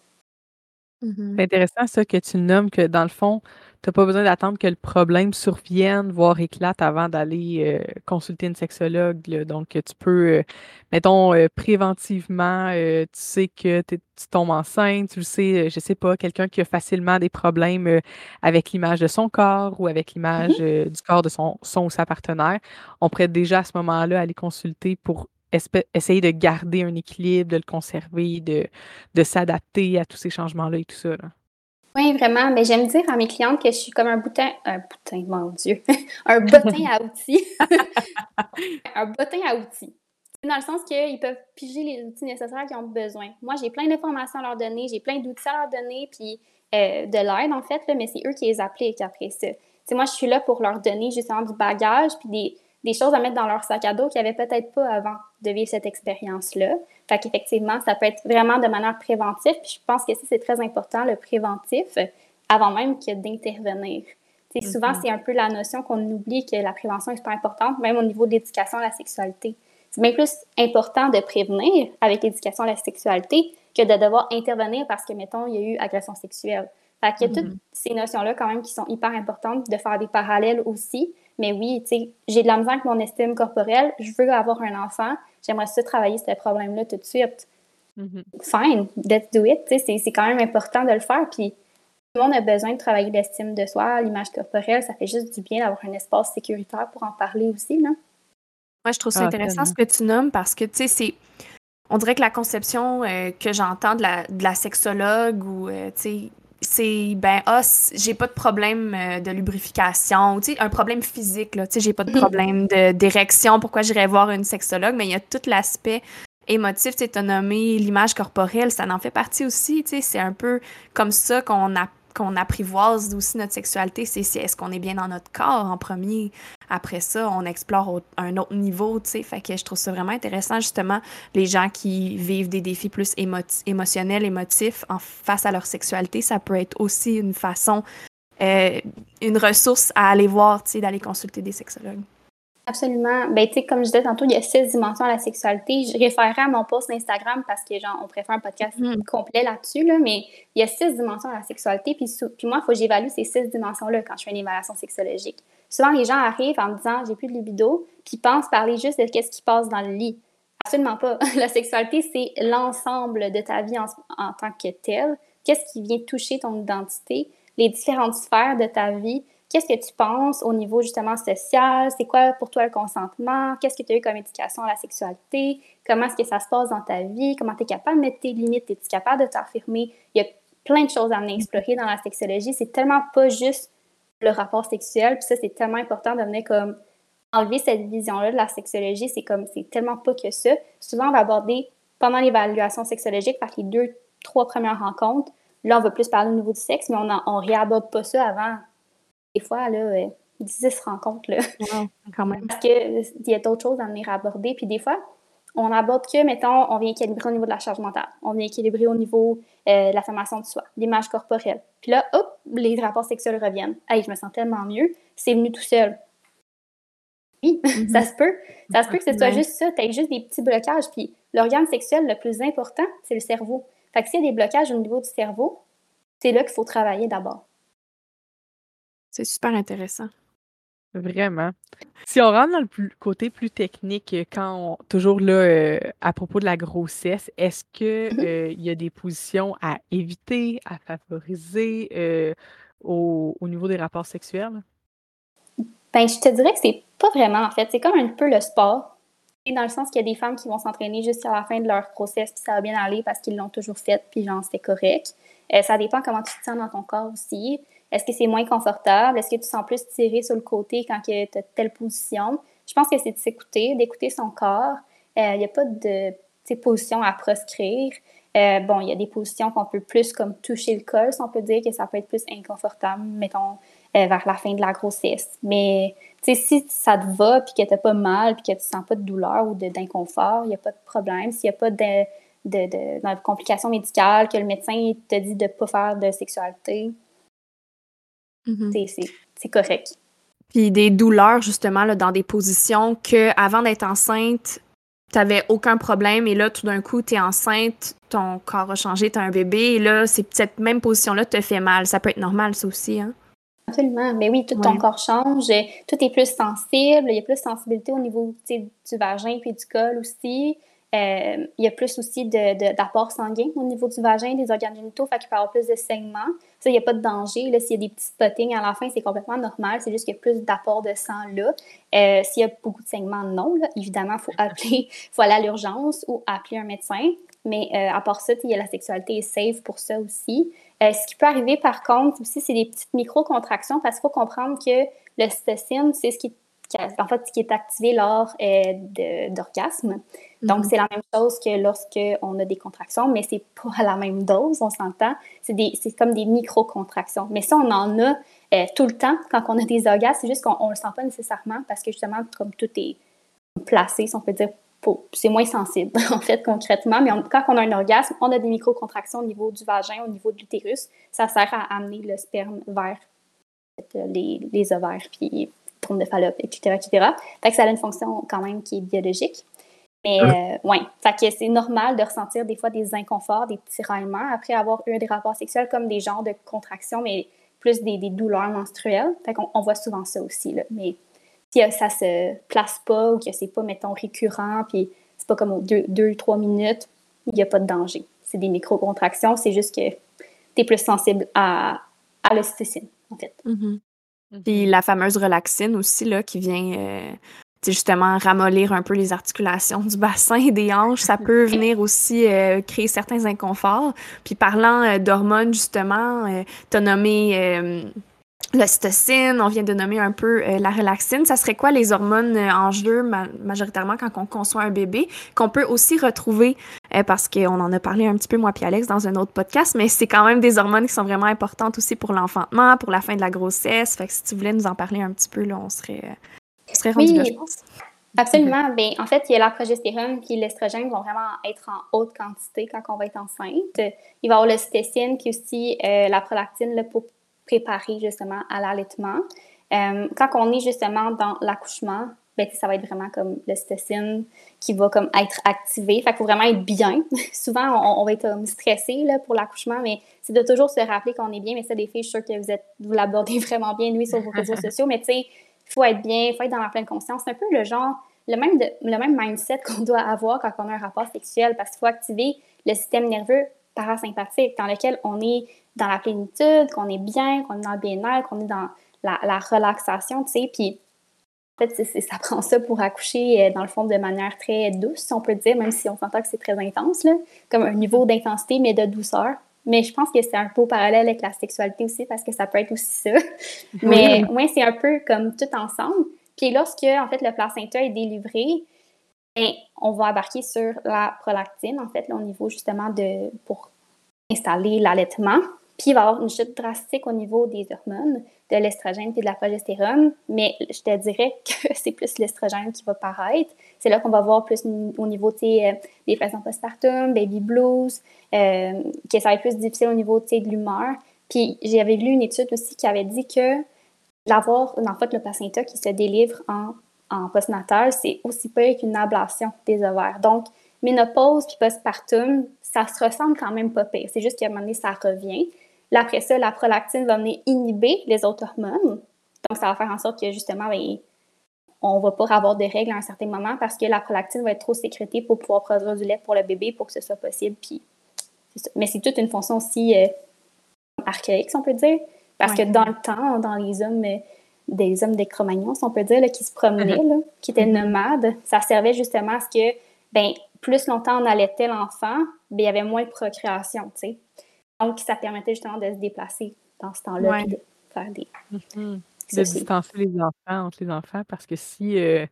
Mm-hmm. C'est intéressant ça que tu nommes que dans le fond, tu n'as pas besoin d'attendre que le problème survienne, voire éclate avant d'aller euh, consulter une sexologue. Donc, tu peux, euh, mettons, euh, préventivement, tu sais que tu tombes enceinte, tu le sais, je sais pas, quelqu'un qui a facilement des problèmes avec l'image de son corps ou avec l'image mm-hmm. du corps de son, son ou sa partenaire. On pourrait déjà à ce moment-là aller consulter pour essayer de garder un équilibre, de le conserver, de, de s'adapter à tous ces changements-là et tout ça. Oui, vraiment. Mais j'aime dire à mes clientes que je suis comme un boutin, un boutin, mon Dieu, [LAUGHS] un bottin à outils. [LAUGHS] un bottin à outils. Dans le sens qu'ils peuvent piger les outils nécessaires qu'ils ont besoin. Moi, j'ai plein d'informations à leur donner, j'ai plein d'outils à leur donner, puis euh, de l'aide, en fait, mais c'est eux qui les appliquent après ça. moi, je suis là pour leur donner justement du bagage, puis des, des choses à mettre dans leur sac à dos qu'ils n'avaient peut-être pas avant de vivre cette expérience-là. Fait qu'effectivement, ça peut être vraiment de manière préventive. Puis je pense que c'est très important, le préventif, avant même que d'intervenir. Souvent, mm-hmm. c'est un peu la notion qu'on oublie que la prévention est super importante, même au niveau de l'éducation à la sexualité. C'est bien plus important de prévenir avec l'éducation à la sexualité que de devoir intervenir parce que, mettons, il y a eu agression sexuelle. Fait qu'il y a toutes mm-hmm. ces notions-là quand même qui sont hyper importantes, de faire des parallèles aussi. Mais oui, tu sais, j'ai de la misère avec mon estime corporelle, je veux avoir un enfant, j'aimerais ça travailler ce problème-là tout de suite. Mm-hmm. Fine, let's do it. C'est quand même important de le faire. Puis tout le monde a besoin de travailler l'estime de soi, l'image corporelle. Ça fait juste du bien d'avoir un espace sécuritaire pour en parler aussi. Là. Moi, je trouve ça ah, intéressant ce que tu nommes parce que, tu sais, c'est. On dirait que la conception euh, que j'entends de la, de la sexologue ou, euh, tu sais, c'est ben ah j'ai pas de problème euh, de lubrification tu sais un problème physique là tu sais j'ai pas de mhm. problème d'érection pourquoi j'irais voir une sexologue mais il y a tout l'aspect émotif tu sais nommé l'image corporelle ça en fait partie aussi tu sais c'est un peu comme ça qu'on a qu'on apprivoise aussi notre sexualité, c'est est-ce qu'on est bien dans notre corps en premier? Après ça, on explore un autre niveau, tu sais. Fait que je trouve ça vraiment intéressant, justement, les gens qui vivent des défis plus émotionnels, émotifs en face à leur sexualité, ça peut être aussi une façon, euh, une ressource à aller voir, tu sais, d'aller consulter des sexologues. Absolument. Ben, tu sais, comme je disais tantôt, il y a six dimensions à la sexualité. Je référerai à mon post Instagram parce que, genre, on préfère un podcast mm. complet là-dessus, là, mais il y a six dimensions à la sexualité. Puis, puis moi, il faut que j'évalue ces six dimensions-là quand je fais une évaluation sexologique. Souvent, les gens arrivent en me disant, j'ai plus de libido, puis pensent parler juste de qu'est-ce qui passe dans le lit. Absolument pas. [LAUGHS] La sexualité, c'est l'ensemble de ta vie en, en tant que telle. Qu'est-ce qui vient toucher ton identité, les différentes sphères de ta vie, Qu'est-ce que tu penses au niveau justement social? C'est quoi pour toi le consentement? Qu'est-ce que tu as eu comme éducation à la sexualité? Comment est-ce que ça se passe dans ta vie? Comment tu es capable de mettre tes limites? Es-tu capable de t'affirmer? Il y a plein de choses à explorer dans la sexologie. C'est tellement pas juste le rapport sexuel. Puis ça, c'est tellement important de venir comme enlever cette vision-là de la sexologie. C'est comme, c'est tellement pas que ça. Souvent, on va aborder pendant l'évaluation sexologique, par les deux, trois premières rencontres, là, on va plus parler au niveau du sexe, mais on ne réaborde pas ça avant des fois, là, 10 euh, rencontres, là. quand même. Parce qu'il y a d'autres choses à venir aborder. Puis des fois, on aborde que, mettons, on vient équilibrer au niveau de la charge mentale, on vient équilibrer au niveau euh, de la formation de soi, l'image corporelle. Puis là, hop, les rapports sexuels reviennent. Hey, je me sens tellement mieux, c'est venu tout seul. Oui, mm-hmm. ça se peut. Ça se peut que ce soit juste ça, tu juste des petits blocages. Puis l'organe sexuel le plus important, c'est le cerveau. Fait que s'il y a des blocages au niveau du cerveau, c'est là qu'il faut travailler d'abord. C'est super intéressant. Vraiment. Si on rentre dans le côté plus technique, euh, quand toujours là, euh, à propos de la grossesse, est-ce qu'il mmh euh, y a des positions à éviter, à favoriser au, niveau des rapports sexuels? Ben, je te dirais que c'est pas vraiment, en fait. C'est comme un peu le sport. Dans le sens qu'il y a des femmes qui vont s'entraîner jusqu'à la fin de leur grossesse, puis ça va bien aller parce qu'ils l'ont toujours fait, puis genre, c'était correct. ça dépend comment tu te sens dans ton corps aussi. Est-ce que c'est moins confortable? Est-ce que tu sens plus tiré sur le côté quand tu as telle position? Je pense que c'est de s'écouter, d'écouter son corps. Il euh, n'y a pas de position à proscrire. Euh, bon, il y a des positions qu'on peut plus comme toucher le col, si on peut dire que ça peut être plus inconfortable, mettons, euh, vers la fin de la grossesse. Mais si ça te va, puis que tu pas mal, puis que tu sens pas de douleur ou d'inconfort, il n'y a pas de problème. S'il n'y a pas de, de, complications médicales, que le médecin te dit de ne pas faire de sexualité, mm-hmm. c'est correct. Puis des douleurs, justement, là, dans des positions que avant d'être enceinte, tu n'avais aucun problème et là, tout d'un coup, tu es enceinte, ton corps a changé, tu as un bébé et là, cette même position-là te fait mal. Ça peut être normal, ça aussi, hein? Absolument. Mais oui, tout ton corps change, tout est plus sensible, il y a plus de sensibilité au niveau du vagin puis du col aussi. Euh, il y a plus aussi d'apport sanguin au niveau du vagin, des organes génitaux, fait qu'il peut y avoir plus de saignements. Ça, il n'y a pas de danger. S'il y a des petits spottings à la fin, c'est complètement normal. C'est juste qu'il y a plus d'apport de sang là. Euh, s'il y a beaucoup de saignements, non. Évidemment, il faut appeler, [LAUGHS] faut aller à l'urgence ou appeler un médecin. Mais euh, à part ça, il y a la sexualité est safe pour ça aussi. ce qui peut arriver, par contre, aussi, c'est des petites micro-contractions parce qu'il faut comprendre que le l'ocytocine, c'est ce qui en fait, ce qui est activé lors euh, d'orgasme. Donc, mhm. c'est la même chose que lorsqu'on a des contractions, mais c'est pas à [LAUGHS] la même dose, on s'entend. C'est comme des micro-contractions. Mais ça, on en a euh, tout le temps quand on a des orgasmes. C'est juste qu'on ne le sent pas nécessairement parce que justement, comme tout est placé, si on peut dire, c'est moins sensible, [LAUGHS] en fait, concrètement. Mais quand on a un orgasme, on a des micro-contractions au niveau du vagin, au niveau de l'utérus. Ça sert à amener le sperme vers les, les ovaires. Puis trompe de Fallope, etc., etc. Fait que ça a une fonction quand même qui est biologique. Mais euh, ouais, fait que c'est normal de ressentir des fois des inconforts, des petits tiraillements après avoir eu des rapports sexuels comme des genres de contractions, mais plus des, douleurs menstruelles. Fait qu'on on voit souvent ça aussi. Là. Mais si ça se place pas ou que c'est pas, mettons, récurrent, puis c'est pas comme deux, deux, trois minutes, il n'y a pas de danger. C'est des micro-contractions, c'est juste que tu es plus sensible à, à l'ocytocine, en fait. Puis la fameuse relaxine aussi, là, qui vient euh, justement ramollir un peu les articulations du [LAUGHS] bassin et des hanches. Ça peut [LAUGHS] venir aussi euh, créer certains inconforts. Puis parlant euh, d'hormones, justement, tu as nommé l'ocytocine, on vient de nommer un peu la relaxine. Ça serait quoi les hormones en jeu majoritairement quand on conçoit un bébé, qu'on peut aussi retrouver? Euh, parce qu'on en a parlé un petit peu, moi puis Alex, dans un autre podcast, mais c'est quand même des hormones qui sont vraiment importantes aussi pour l'enfantement, pour la fin de la grossesse. Fait que si tu voulais nous en parler un petit peu, là, on serait, on serait rendu là, je pense. Absolument. Bien, en fait, il y a la progestérone et l'estrogène vont vraiment être en haute quantité quand on va être enceinte. Il va y avoir le stécine puis aussi euh, la prolactine là, pour préparer justement à l'allaitement. Euh, quand on est justement dans l'accouchement, ben, ça va être vraiment comme l'ocytocine qui va comme être activé. Fait faut vraiment être bien. [LAUGHS] Souvent, on, va être stressé là, pour l'accouchement, mais c'est de toujours se rappeler qu'on est bien. Mais ça, des filles, je suis sûre que vous, êtes, vous l'abordez [LAUGHS] vraiment bien, lui, sur vos réseaux sociaux. Mais tu sais, il faut être bien, il faut être dans la pleine conscience. C'est un peu le genre, le même, le même mindset qu'on doit avoir quand on a un rapport sexuel parce qu'il faut activer le système nerveux parasympathique dans lequel on est dans la plénitude, qu'on est bien, qu'on est dans le bien-être, qu'on est dans la, la relaxation, tu sais. Puis en fait, ça [LAUGHS] prend ça pour accoucher, euh, dans le fond, de manière très douce, si on peut dire, même si on s'entend que c'est très intense, là, comme un niveau d'intensité, mais de douceur. Mais je pense que c'est un peu parallèle avec la sexualité aussi, parce que ça peut être aussi ça. [LAUGHS] mais moi, c'est un peu comme tout ensemble. Puis lorsque, en fait, le placenta est délivré, ben, on va embarquer sur la prolactine, en fait, au niveau justement de, pour installer l'allaitement. Puis il va y avoir une chute drastique au niveau des hormones, de l'estrogène et de la progestérone, mais je te dirais [LAUGHS] que c'est plus l'estrogène qui va paraître. C'est là qu'on va voir plus au niveau euh, des pressions postpartum, baby blues, euh, que ça va être plus difficile au niveau de l'humeur. Puis j'avais lu une étude aussi qui avait dit que l'avoir, en fait, le placenta qui se délivre en, en c'est aussi peu qu'une ablation des ovaires. Donc, ménopause puis postpartum, ça se ressemble quand même pas pire. C'est juste qu'à un moment donné, ça revient après ça, la prolactine va venir inhiber les autres hormones. Donc, ça va faire en sorte que justement, ben, on ne va pas avoir de règles à un certain moment parce que la prolactine va être trop sécrétée pour pouvoir produire du lait pour le bébé pour que ce soit possible. Puis, Mais c'est toute une fonction aussi euh, archaïque, si on peut dire. Parce que dans le temps, dans les hommes, euh, des hommes des Cro-Magnons, si on peut dire, qui se promenaient, uh-huh. qui étaient uh-huh. nomades, ça servait justement à ce que, ben, plus longtemps on allaitait l'enfant, ben, il y avait moins de procréation, tu sais. Donc, ça permettait justement de se déplacer dans ce temps-là et de faire des. Mm-hmm. De distancer les enfants entre les enfants parce que si euh,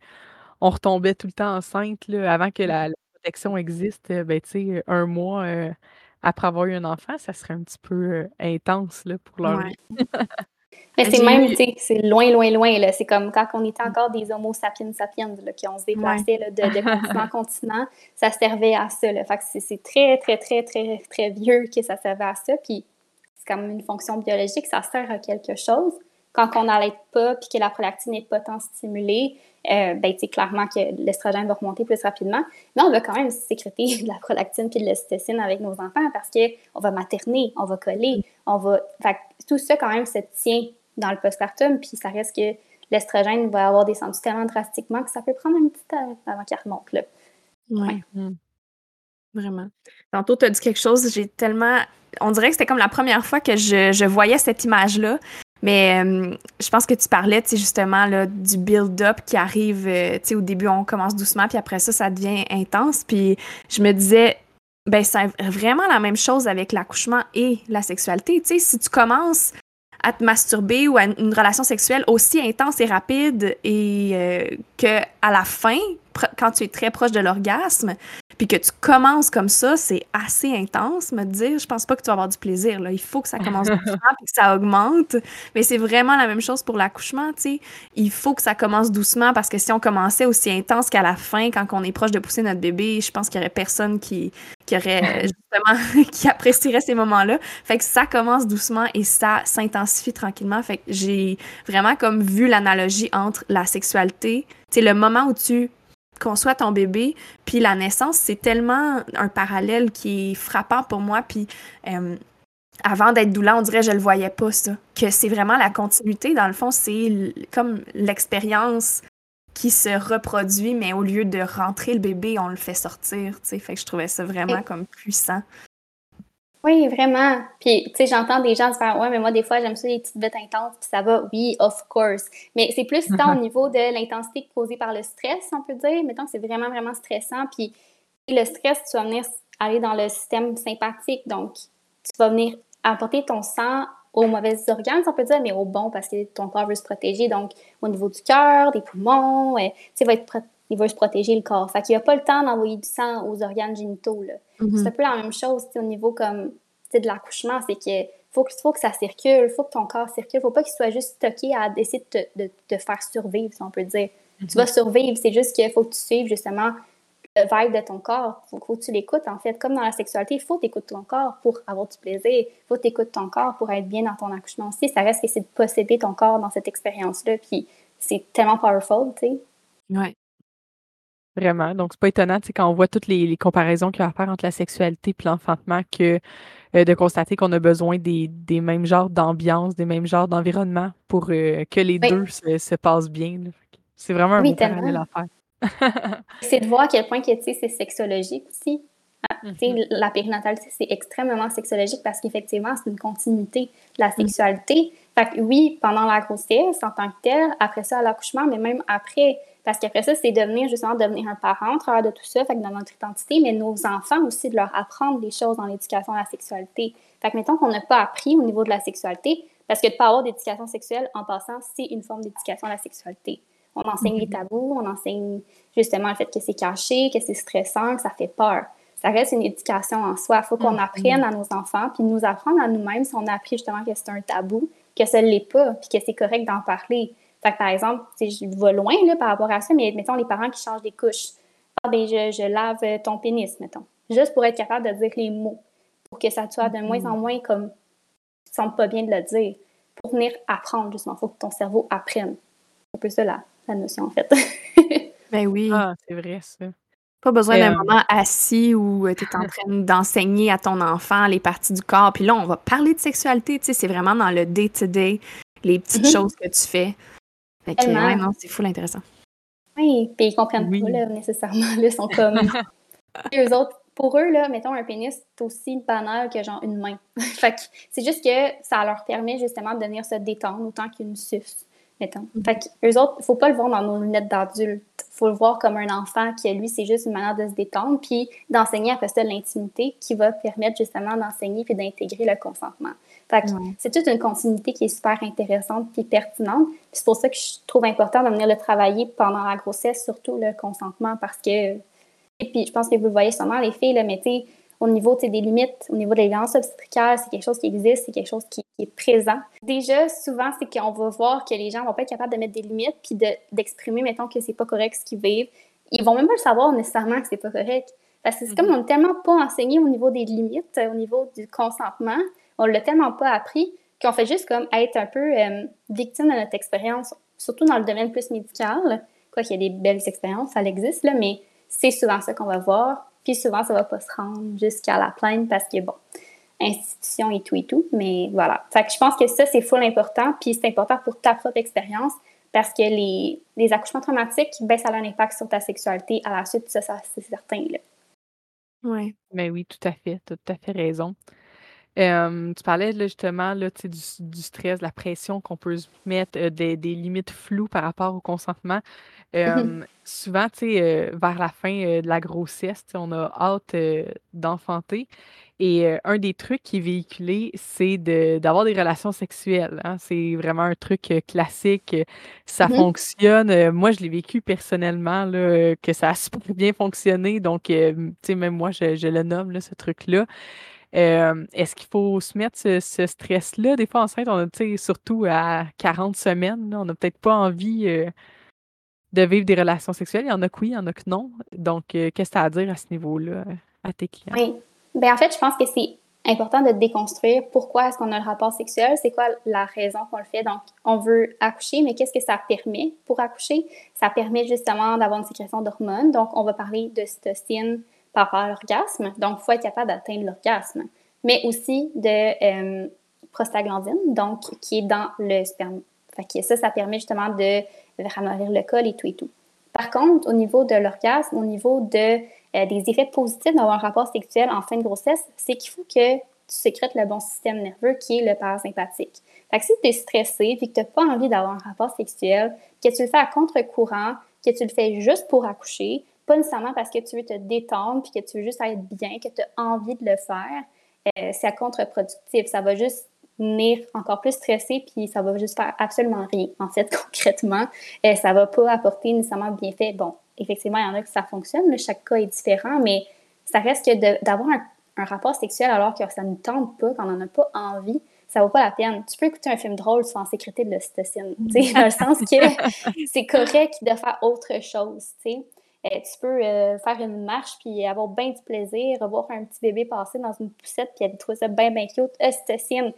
on retombait tout le temps enceinte là, avant que la, protection existe, ben, tu sais, un mois, après avoir eu un enfant, ça serait un petit peu, intense, là, pour leur vie. [LAUGHS] Mais c'est même, tu sais, c'est loin, loin, loin, là. C'est comme quand on était encore des homo sapiens sapiens, là, qui ont se déplacé là, de, de [LAUGHS] continent en continent, ça servait à ça, là. Fait que c'est très, très, très, très, très vieux que ça servait à ça. Puis c'est comme une fonction biologique, ça sert à quelque chose. Quand on n'allait pas puis que la prolactine n'est pas tant stimulée, euh, ben, clairement que l'estrogène va remonter plus rapidement. Mais on va quand même sécréter [LAUGHS] de la prolactine puis de l'ocytocine avec nos enfants parce qu'on va materner, on va coller, on va. Fait tout ça, quand même, se tient dans le postpartum, puis ça reste que l'estrogène va avoir descendu tellement drastiquement que ça peut prendre un petit temps avant qu'il remonte. Là. Oui. Mm. Vraiment. Tantôt, tu as dit quelque chose, j'ai tellement. On dirait que c'était comme la première fois que je, je voyais cette image-là. Mais euh, je pense que tu parlais, tu justement, là, du build-up qui arrive, euh, tu sais, au début, on commence doucement, puis après ça, ça devient intense. Puis je me disais, ben, c'est vraiment la même chose avec l'accouchement et la sexualité. Tu sais, si tu commences à te masturber ou à une relation sexuelle aussi intense et rapide et euh, que à la fin, quand tu es très proche de l'orgasme, puis que tu commences comme ça, c'est assez intense, me dire. Je pense pas que tu vas avoir du plaisir. Là. Il faut que ça commence [LAUGHS] doucement puis que ça augmente. Mais c'est vraiment la même chose pour l'accouchement, tu sais. Il faut que ça commence doucement parce que si on commençait aussi intense qu'à la fin, quand on est proche de pousser notre bébé, je pense qu'il y aurait personne qui, qui aurait [LAUGHS] justement, [LAUGHS] qui apprécierait ces moments-là. Fait que ça commence doucement et ça s'intensifie tranquillement. Fait que j'ai vraiment comme vu l'analogie entre la sexualité, sais, le moment où tu conçoit ton bébé, puis la naissance, c'est tellement un parallèle qui est frappant pour moi, puis euh, avant d'être doula, on dirait je le voyais pas ça, que c'est vraiment la continuité, dans le fond, c'est comme l'expérience qui se reproduit, mais au lieu de rentrer le bébé, on le fait sortir, tu sais, fait que je trouvais ça vraiment comme puissant. Oui, vraiment. Puis, tu sais, j'entends des gens se faire Ouais, mais moi, des fois, j'aime ça les petites bêtes intenses, puis ça va. Oui, of course. Mais c'est plus tant au [LAUGHS] niveau de l'intensité causée par le stress, on peut dire. Mettons que c'est vraiment, vraiment stressant. Puis, le stress, tu vas venir aller dans le système sympathique. Donc, tu vas venir apporter ton sang aux mauvais organes, on peut dire, mais au bon, parce que ton corps veut se protéger. Donc, au niveau du cœur, des poumons, tu sais, va être il veut se protéger le corps. Fait qu'il n'y a pas le temps d'envoyer du sang aux organes génitaux. Mm-hmm. C'est un peu la même chose au niveau comme de l'accouchement, c'est que faut que, faut que ça circule, faut que ton corps circule, faut pas qu'il soit juste stocké à essayer de te, faire survivre, si on peut dire. Tu mm-hmm. vas survivre, c'est juste qu'il faut que tu suives justement le vibe de ton corps. Faut, faut que tu l'écoutes, en fait. Comme dans la sexualité, il faut t'écouter ton corps pour avoir du plaisir. Il faut t'écouter ton corps pour être bien dans ton accouchement aussi. Ça reste que c'est de posséder ton corps dans cette expérience-là. Puis c'est tellement powerful, tu sais. Ouais. Vraiment. Donc, c'est pas étonnant, tu sais, quand on voit toutes les, comparaisons qu'il y a à faire entre la sexualité et l'enfantement, que euh, de constater qu'on a besoin des, mêmes genres d'ambiance, des mêmes genres d'environnement pour euh, que les deux se, passent bien. C'est vraiment un oui, beau parallèle à faire. [LAUGHS] c'est de voir à quel point que, c'est sexologique aussi. Ah, mm-hmm. La périnatalité, c'est extrêmement sexologique parce qu'effectivement, c'est une continuité de la mm. sexualité. Fait que oui, pendant la grossesse en tant que telle, après ça, à l'accouchement, mais même après, parce qu'après ça, c'est devenir justement devenir un parent au travers de tout ça, fait que dans notre identité, mais nos enfants aussi, de leur apprendre des choses dans l'éducation à la sexualité. Fait que mettons qu'on n'a pas appris au niveau de la sexualité, parce que de ne pas avoir d'éducation sexuelle, en passant, c'est une forme d'éducation à la sexualité. On enseigne les mhm. tabous, on enseigne justement le fait que c'est caché, que c'est stressant, que ça fait peur. Ça reste une éducation en soi. Il faut qu'on mhm. apprenne à nos enfants, puis nous apprendre à nous-mêmes si on a appris justement que c'est un tabou, que ça ne l'est pas, puis que c'est correct d'en parler. Fait que, par exemple, je vais loin là, par rapport à ça, mais mettons les parents qui changent des couches. Ah, ben, je, je lave ton pénis, mettons. Juste pour être capable de dire les mots. Pour que ça soit de moins en moins comme tu sens pas bien de le dire. Pour venir apprendre, justement. Il faut que ton cerveau apprenne. C'est un peu ça la, la notion, en fait. [LAUGHS] ben oui. Ah, c'est vrai, ça. Pas besoin d'un euh, moment assis où tu es en train [LAUGHS] d'enseigner à ton enfant les parties du corps. Puis là, on va parler de sexualité, tu sais, c'est vraiment dans le day-to-day, les petites mm-hmm. choses que tu fais. Fait que, ouais, non, c'est fou intéressant. Oui, puis ils comprennent pas, là, nécessairement. Là, ils sont comme. [LAUGHS] eux autres, pour eux, là, mettons, un pénis, c'est aussi banal que genre une main. [LAUGHS] fait que c'est juste que ça leur permet justement de venir se détendre autant qu'une suce, mettons. Mm. Fait que eux autres, faut pas le voir dans nos lunettes d'adulte. faut le voir comme un enfant qui, lui, c'est juste une manière de se détendre, puis d'enseigner après ça l'intimité qui va permettre justement d'enseigner puis d'intégrer le consentement c'est toute une continuité qui est super intéressante et pertinente. c'est pour ça que je trouve important de venir le travailler pendant la grossesse, surtout le consentement, parce que Et puis, je pense que vous le voyez sûrement, les filles, là, mais tu sais, au niveau des limites, au niveau des violences obstétricales, c'est quelque chose qui existe, c'est quelque chose qui, est présent. Déjà, souvent, c'est qu'on va voir que les gens vont pas être capables de mettre des limites puis d'exprimer, mettons, que c'est pas correct ce qu'ils vivent. Ils vont même pas le savoir nécessairement que c'est pas correct. Parce que c'est comme mm-hmm. on n'est tellement pas enseigné au niveau des limites, au niveau du consentement, on l'a tellement pas appris qu'on fait juste comme être un peu euh, victime de notre expérience, surtout dans le domaine plus médical. Quoi qu'il y ait des belles expériences, ça existe, là, mais c'est souvent ça qu'on va voir. Puis souvent, ça va pas se rendre jusqu'à la plainte parce que, bon, institution et tout et tout. Mais voilà. Fait que je pense que ça, c'est full important. Puis c'est important pour ta propre expérience parce que les, les accouchements traumatiques, ben, ça a un impact sur ta sexualité à la suite. Ça, ça c'est certain. Là. Oui. Ben oui, tout à fait. Tu as tout à fait raison. Tu parlais là, justement là, du, du stress, de la pression qu'on peut se mettre, euh, des, des limites floues par rapport au consentement. Mmh souvent, vers la fin de la grossesse, on a hâte d'enfanter. Et un des trucs qui est véhiculé, c'est d'avoir des relations sexuelles. Hein. C'est vraiment un truc classique. Ça mmh fonctionne. moi, je l'ai vécu personnellement, là, que ça a [LAUGHS] super bien fonctionné. Donc, même moi, je, le nomme, là, ce truc-là. Est-ce qu'il faut se mettre ce, stress-là? Des fois, enceinte, on a, surtout à 40 semaines, on n'a peut-être pas envie de vivre des relations sexuelles. Il y en a que oui, il y en a que non. Donc, euh, qu'est-ce que tu as à dire à ce niveau-là à tes clients? Oui. Bien, en fait, je pense que c'est important de déconstruire pourquoi est-ce qu'on a le rapport sexuel, c'est quoi la raison qu'on le fait. Donc, on veut accoucher, mais qu'est-ce que ça permet? Pour accoucher? Ça permet justement d'avoir une sécrétion d'hormones. Donc, on va parler de cytocine par rapport à l'orgasme. Donc, il faut être capable d'atteindre l'orgasme. Mais aussi de euh, prostaglandine, donc qui est dans le sperme. Ça, ça permet justement de ramollir le col et tout et tout. Par contre, au niveau de l'orgasme, au niveau euh, des effets positifs d'avoir un rapport sexuel en fin de grossesse, c'est qu'il faut que tu sécrètes le bon système nerveux qui est le parasympathique. Fait que si tu es stressé et que tu n'as pas envie d'avoir un rapport sexuel, que tu le fais à contre-courant, que tu le fais juste pour accoucher, pas nécessairement parce que tu veux te détendre puis que tu veux juste être bien, que tu as envie de le faire, euh, c'est contre-productif. Ça va juste venir encore plus stressé, puis ça va juste faire absolument rien, en fait, [LAUGHS] concrètement. Euh, ça va pas apporter nécessairement de bienfait. Bon, effectivement, il y en a que ça fonctionne, chaque cas est différent, mais ça reste que d'avoir un, rapport sexuel alors que ça ne tente pas, qu'on n'en a pas envie, ça vaut pas la peine. Tu peux écouter un film drôle sans sécréter de l'ocytocine, dans le sens que [LAUGHS] c'est correct de faire autre chose, tu sais. Euh, tu peux euh, faire une marche puis avoir bien du plaisir, voir un petit bébé passer dans une poussette puis trouver ça bien, bien cute. Ocytocine,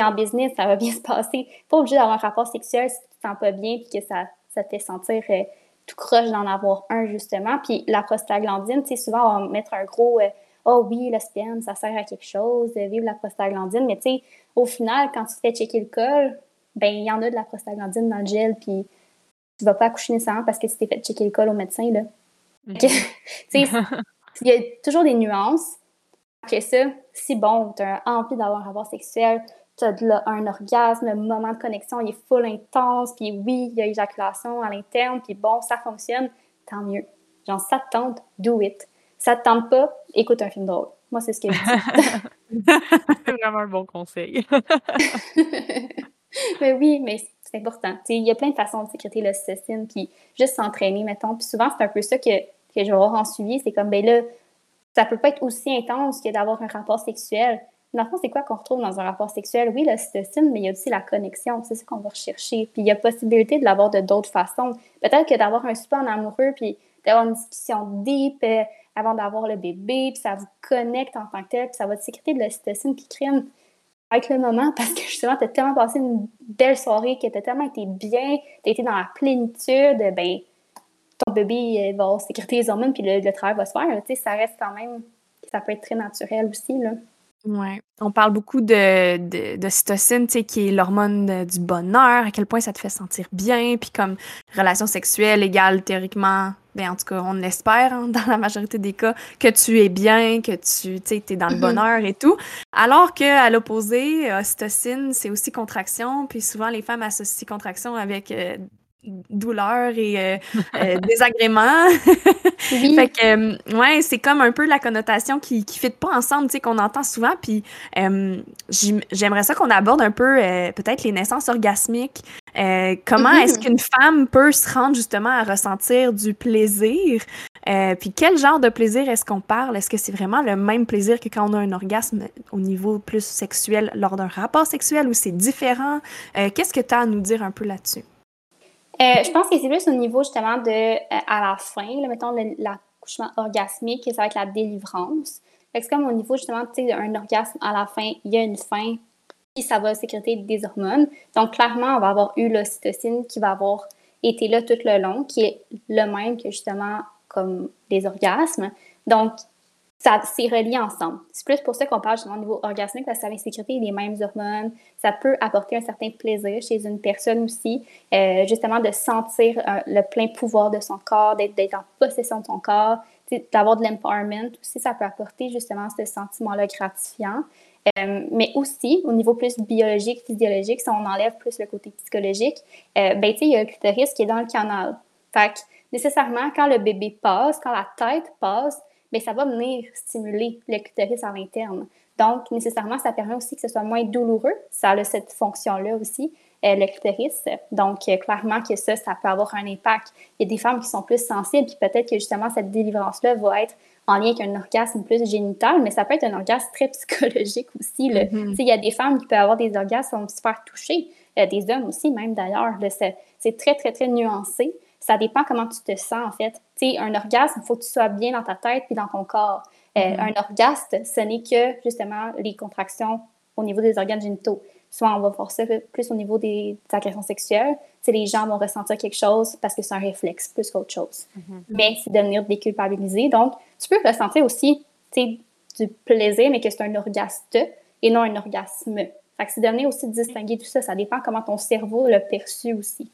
en business, ça va bien [LAUGHS] se passer. Pas obligé d'avoir un rapport sexuel si tu te sens pas bien puis que ça, ça te fait sentir euh, tout croche d'en avoir un, justement. Puis la prostaglandine, tu sais, souvent, on va mettre un gros euh, Oh oui, le ça sert à quelque chose, de vivre la prostaglandine. Mais tu sais, au final, quand tu te fais checker le col, ben il y en a de la prostaglandine dans le gel, puis tu vas pas accoucher nécessairement parce que tu t'es fait checker le col au médecin, là. Mm. [LAUGHS] [LAUGHS] il y a toujours des nuances. Après ça, si bon, tu as envie d'avoir un rapport sexuel, tu as un orgasme, le moment de connexion il est full intense, puis oui, il y a éjaculation à l'interne, puis bon, ça fonctionne, tant mieux. Genre, ça te tente, do it. Ça te tente pas, écoute un film drôle. Moi, c'est ce que je dis. [LAUGHS] c'est vraiment un bon conseil. mais oui, mais c'est important. Il y a plein de façons de sécréter l'ocytocine, puis juste s'entraîner, mettons. Puis souvent, c'est un peu ça que, que je vais avoir en suivi. C'est comme, ben là, ça peut pas être aussi intense que d'avoir un rapport sexuel. Dans le fond, c'est quoi qu'on retrouve dans un rapport sexuel? Oui, l'ocytocine, mais il y a aussi la connexion. C'est ce qu'on va rechercher. Puis il y a possibilité de l'avoir de d'autres façons. Peut-être que d'avoir un super en amoureux, puis d'avoir une discussion deep euh, avant d'avoir le bébé, puis ça vous connecte en tant que tel, puis ça va te sécréter de l'ocytocine, puis crime avec le moment parce que justement, tu as tellement passé une belle soirée, que tu as tellement été bien, tu as été dans la plénitude, ben ton bébé euh, va sécréter les hormones, puis le, travail va se faire. Tu sais, ça reste quand même, ça peut être très naturel aussi. Là. Ouais. On parle beaucoup de, de, de cytocine, tu sais, qui est l'hormone du bonheur, à quel point ça te fait sentir bien, puis comme relation sexuelle égale théoriquement, ben en tout cas, on l'espère hein, [LAUGHS] dans la majorité des cas, que tu es bien, que tu sais, es dans le mm-hmm. bonheur et tout. Alors qu'à l'opposé, ocytocine, c'est aussi contraction, puis souvent les femmes associent contraction avec euh, douleur et euh, [LAUGHS] euh, désagrément. [LAUGHS] fait que, euh, ouais, c'est comme un peu la connotation qui qui fit pas ensemble, tu sais, qu'on entend souvent. Puis j'aimerais ça qu'on aborde un peu peut-être les naissances orgasmiques. comment est-ce mm-hmm. qu'une femme peut se rendre justement à ressentir du plaisir? Puis quel genre de plaisir est-ce qu'on parle? Est-ce que c'est vraiment le même plaisir que quand on a un orgasme au niveau plus sexuel lors d'un rapport sexuel ou c'est différent? Qu'est-ce que tu as à nous dire un peu là-dessus? Je pense que c'est plus au niveau justement de à la fin, mettons l'accouchement orgasmique, ça va être la délivrance. C'est comme au niveau justement, tu sais, un orgasme à la fin, il y a une fin, puis ça va sécréter des hormones. Donc, clairement, on va avoir eu l'ocytocine qui va avoir été là tout le long, qui est le même que justement comme les orgasmes. Donc, ça c'est relié ensemble. C'est plus pour ça qu'on parle justement au niveau orgasmique, parce que ça va sécréter les mêmes hormones. Ça peut apporter un certain plaisir chez une personne aussi, euh, justement de sentir euh, le plein pouvoir de son corps, d'être en possession de son corps, d'avoir de l'empowerment aussi, ça peut apporter justement ce sentiment-là gratifiant. Euh, mais aussi, au niveau plus biologique, physiologique, si on enlève plus le côté psychologique, ben, il y a le clitoris qui est dans le canal. Fait que, nécessairement, quand le bébé passe, quand la tête passe, ben, ça va venir stimuler le clitoris à l'interne. Donc, nécessairement, ça permet aussi que ce soit moins douloureux. Ça a cette fonction-là aussi, euh, le clitoris. Donc, clairement que ça, ça peut avoir un impact. Il y a des femmes qui sont plus sensibles, puis peut-être que justement, cette délivrance-là va être en lien avec un orgasme plus génital, mais ça peut être un orgasme très psychologique aussi. Mm-hmm. Il y a des femmes qui peuvent avoir des orgasmes se faire toucher, euh, des hommes aussi même d'ailleurs. C'est très, très, très nuancé. Ça dépend comment tu te sens en fait. sais, un orgasme, il faut que tu sois bien dans ta tête puis dans ton corps. Euh, mm-hmm. Un orgasme, ce n'est que justement les contractions au niveau des organes génitaux soit on va voir ça plus au niveau des, agressions sexuelles. c'est les gens vont ressentir quelque chose parce que c'est un réflexe plus qu'autre chose. Mm-hmm. Mais c'est devenir déculpabilisé. Donc, tu peux ressentir aussi du plaisir, mais que c'est un orgasme et non un orgasme. Fait que c'est devenir aussi distinguer tout ça. Ça dépend comment ton cerveau l'a perçu aussi.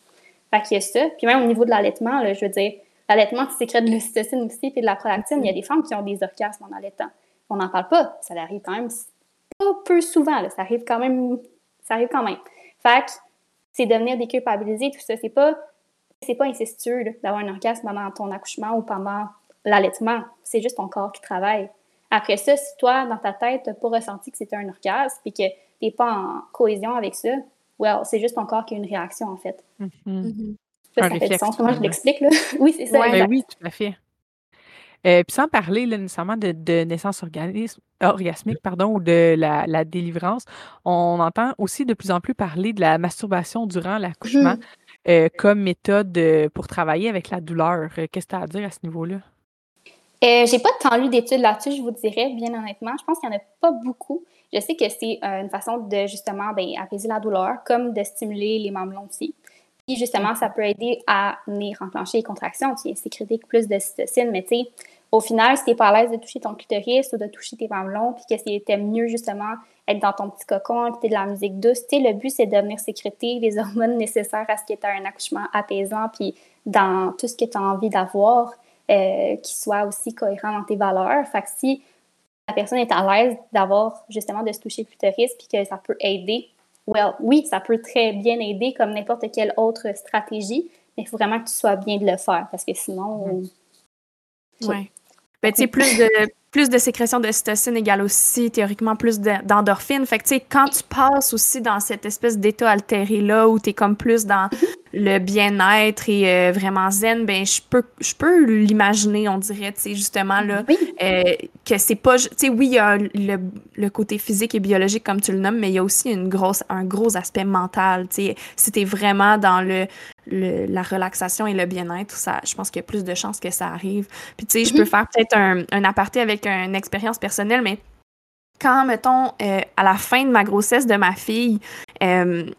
Fait qu'il y a ça. Puis même au niveau de l'allaitement, je veux dire, l'allaitement, tu sécrètes de l'ocytocine aussi et de la prolactine. Il y a des femmes qui ont des orgasmes en allaitant. On n'en parle pas. Ça arrive quand même pas peu souvent. Ça arrive quand même ça arrive quand même. Fait que c'est devenir déculpabilisé, tout ça. C'est pas, c'est pas incestueux d'avoir un orgasme pendant ton accouchement ou pendant l'allaitement. C'est juste ton corps qui travaille. Après ça, si toi, dans ta tête, tu n'as pas ressenti que c'était un orgasme et que tu n'es pas en cohésion avec ça, well, c'est juste ton corps qui a une réaction, en fait. Mm -hmm. Ça, fait du sens. Comment je l'explique, là? [LAUGHS] oui, c'est ça. Ben oui, tout à fait. Euh, puis sans parler nécessairement de, de naissance orgasmique pardon, ou de la, délivrance, on entend aussi de plus en plus parler de la masturbation durant l'accouchement mmh. euh, comme méthode euh, pour travailler avec la douleur. Qu'est-ce que tu as à dire à ce niveau-là? J'ai pas tant lu d'études là-dessus, je vous dirais, bien honnêtement. Je pense qu'il n'y en a pas beaucoup. Je sais que c'est une façon de justement ben, apaiser la douleur, comme de stimuler les mamelons aussi. Puis justement, ça peut aider à venir enclencher les contractions. Tu sais, sécréter plus de cytocine, mais tu sais, au final, si tu n'es pas à l'aise de toucher ton clitoris ou de toucher tes mamelons, puis que c'était mieux justement être dans ton petit cocon, écouter de la musique douce, tu sais, le but c'est de venir sécréter les [LAUGHS] hormones nécessaires à ce qui est un accouchement apaisant, puis dans tout ce que tu as envie d'avoir, euh, qui soit aussi cohérent dans tes valeurs. Fait que si la personne est à l'aise d'avoir justement de se toucher le clitoris, puis que ça peut aider well, oui, ça peut très bien aider comme n'importe quelle autre stratégie, mais il faut vraiment que tu sois bien de le faire parce que sinon. Oui. Ben, tu sais, plus de, plus de sécrétion de cytocine égale aussi théoriquement plus d'endorphine. Fait que tu sais, quand tu passes aussi dans cette espèce d'état altéré-là où tu es comme plus dans le bien-être et euh, vraiment zen, ben je peux, je peux l'imaginer, on dirait, tu sais, justement, là, euh, que c'est pas... Tu sais, oui, il y a le, le, côté physique et biologique, comme tu le nommes, mais il y a aussi une grosse, un gros aspect mental, tu sais. Si t'es vraiment dans le, la relaxation et le bien-être, ça, je pense qu'il y a plus de chances que ça arrive. Puis, tu sais, je peux mm-hmm. faire peut-être un, un, aparté avec une expérience personnelle, mais quand, mettons, euh, à la fin de ma grossesse de ma fille, euh, tu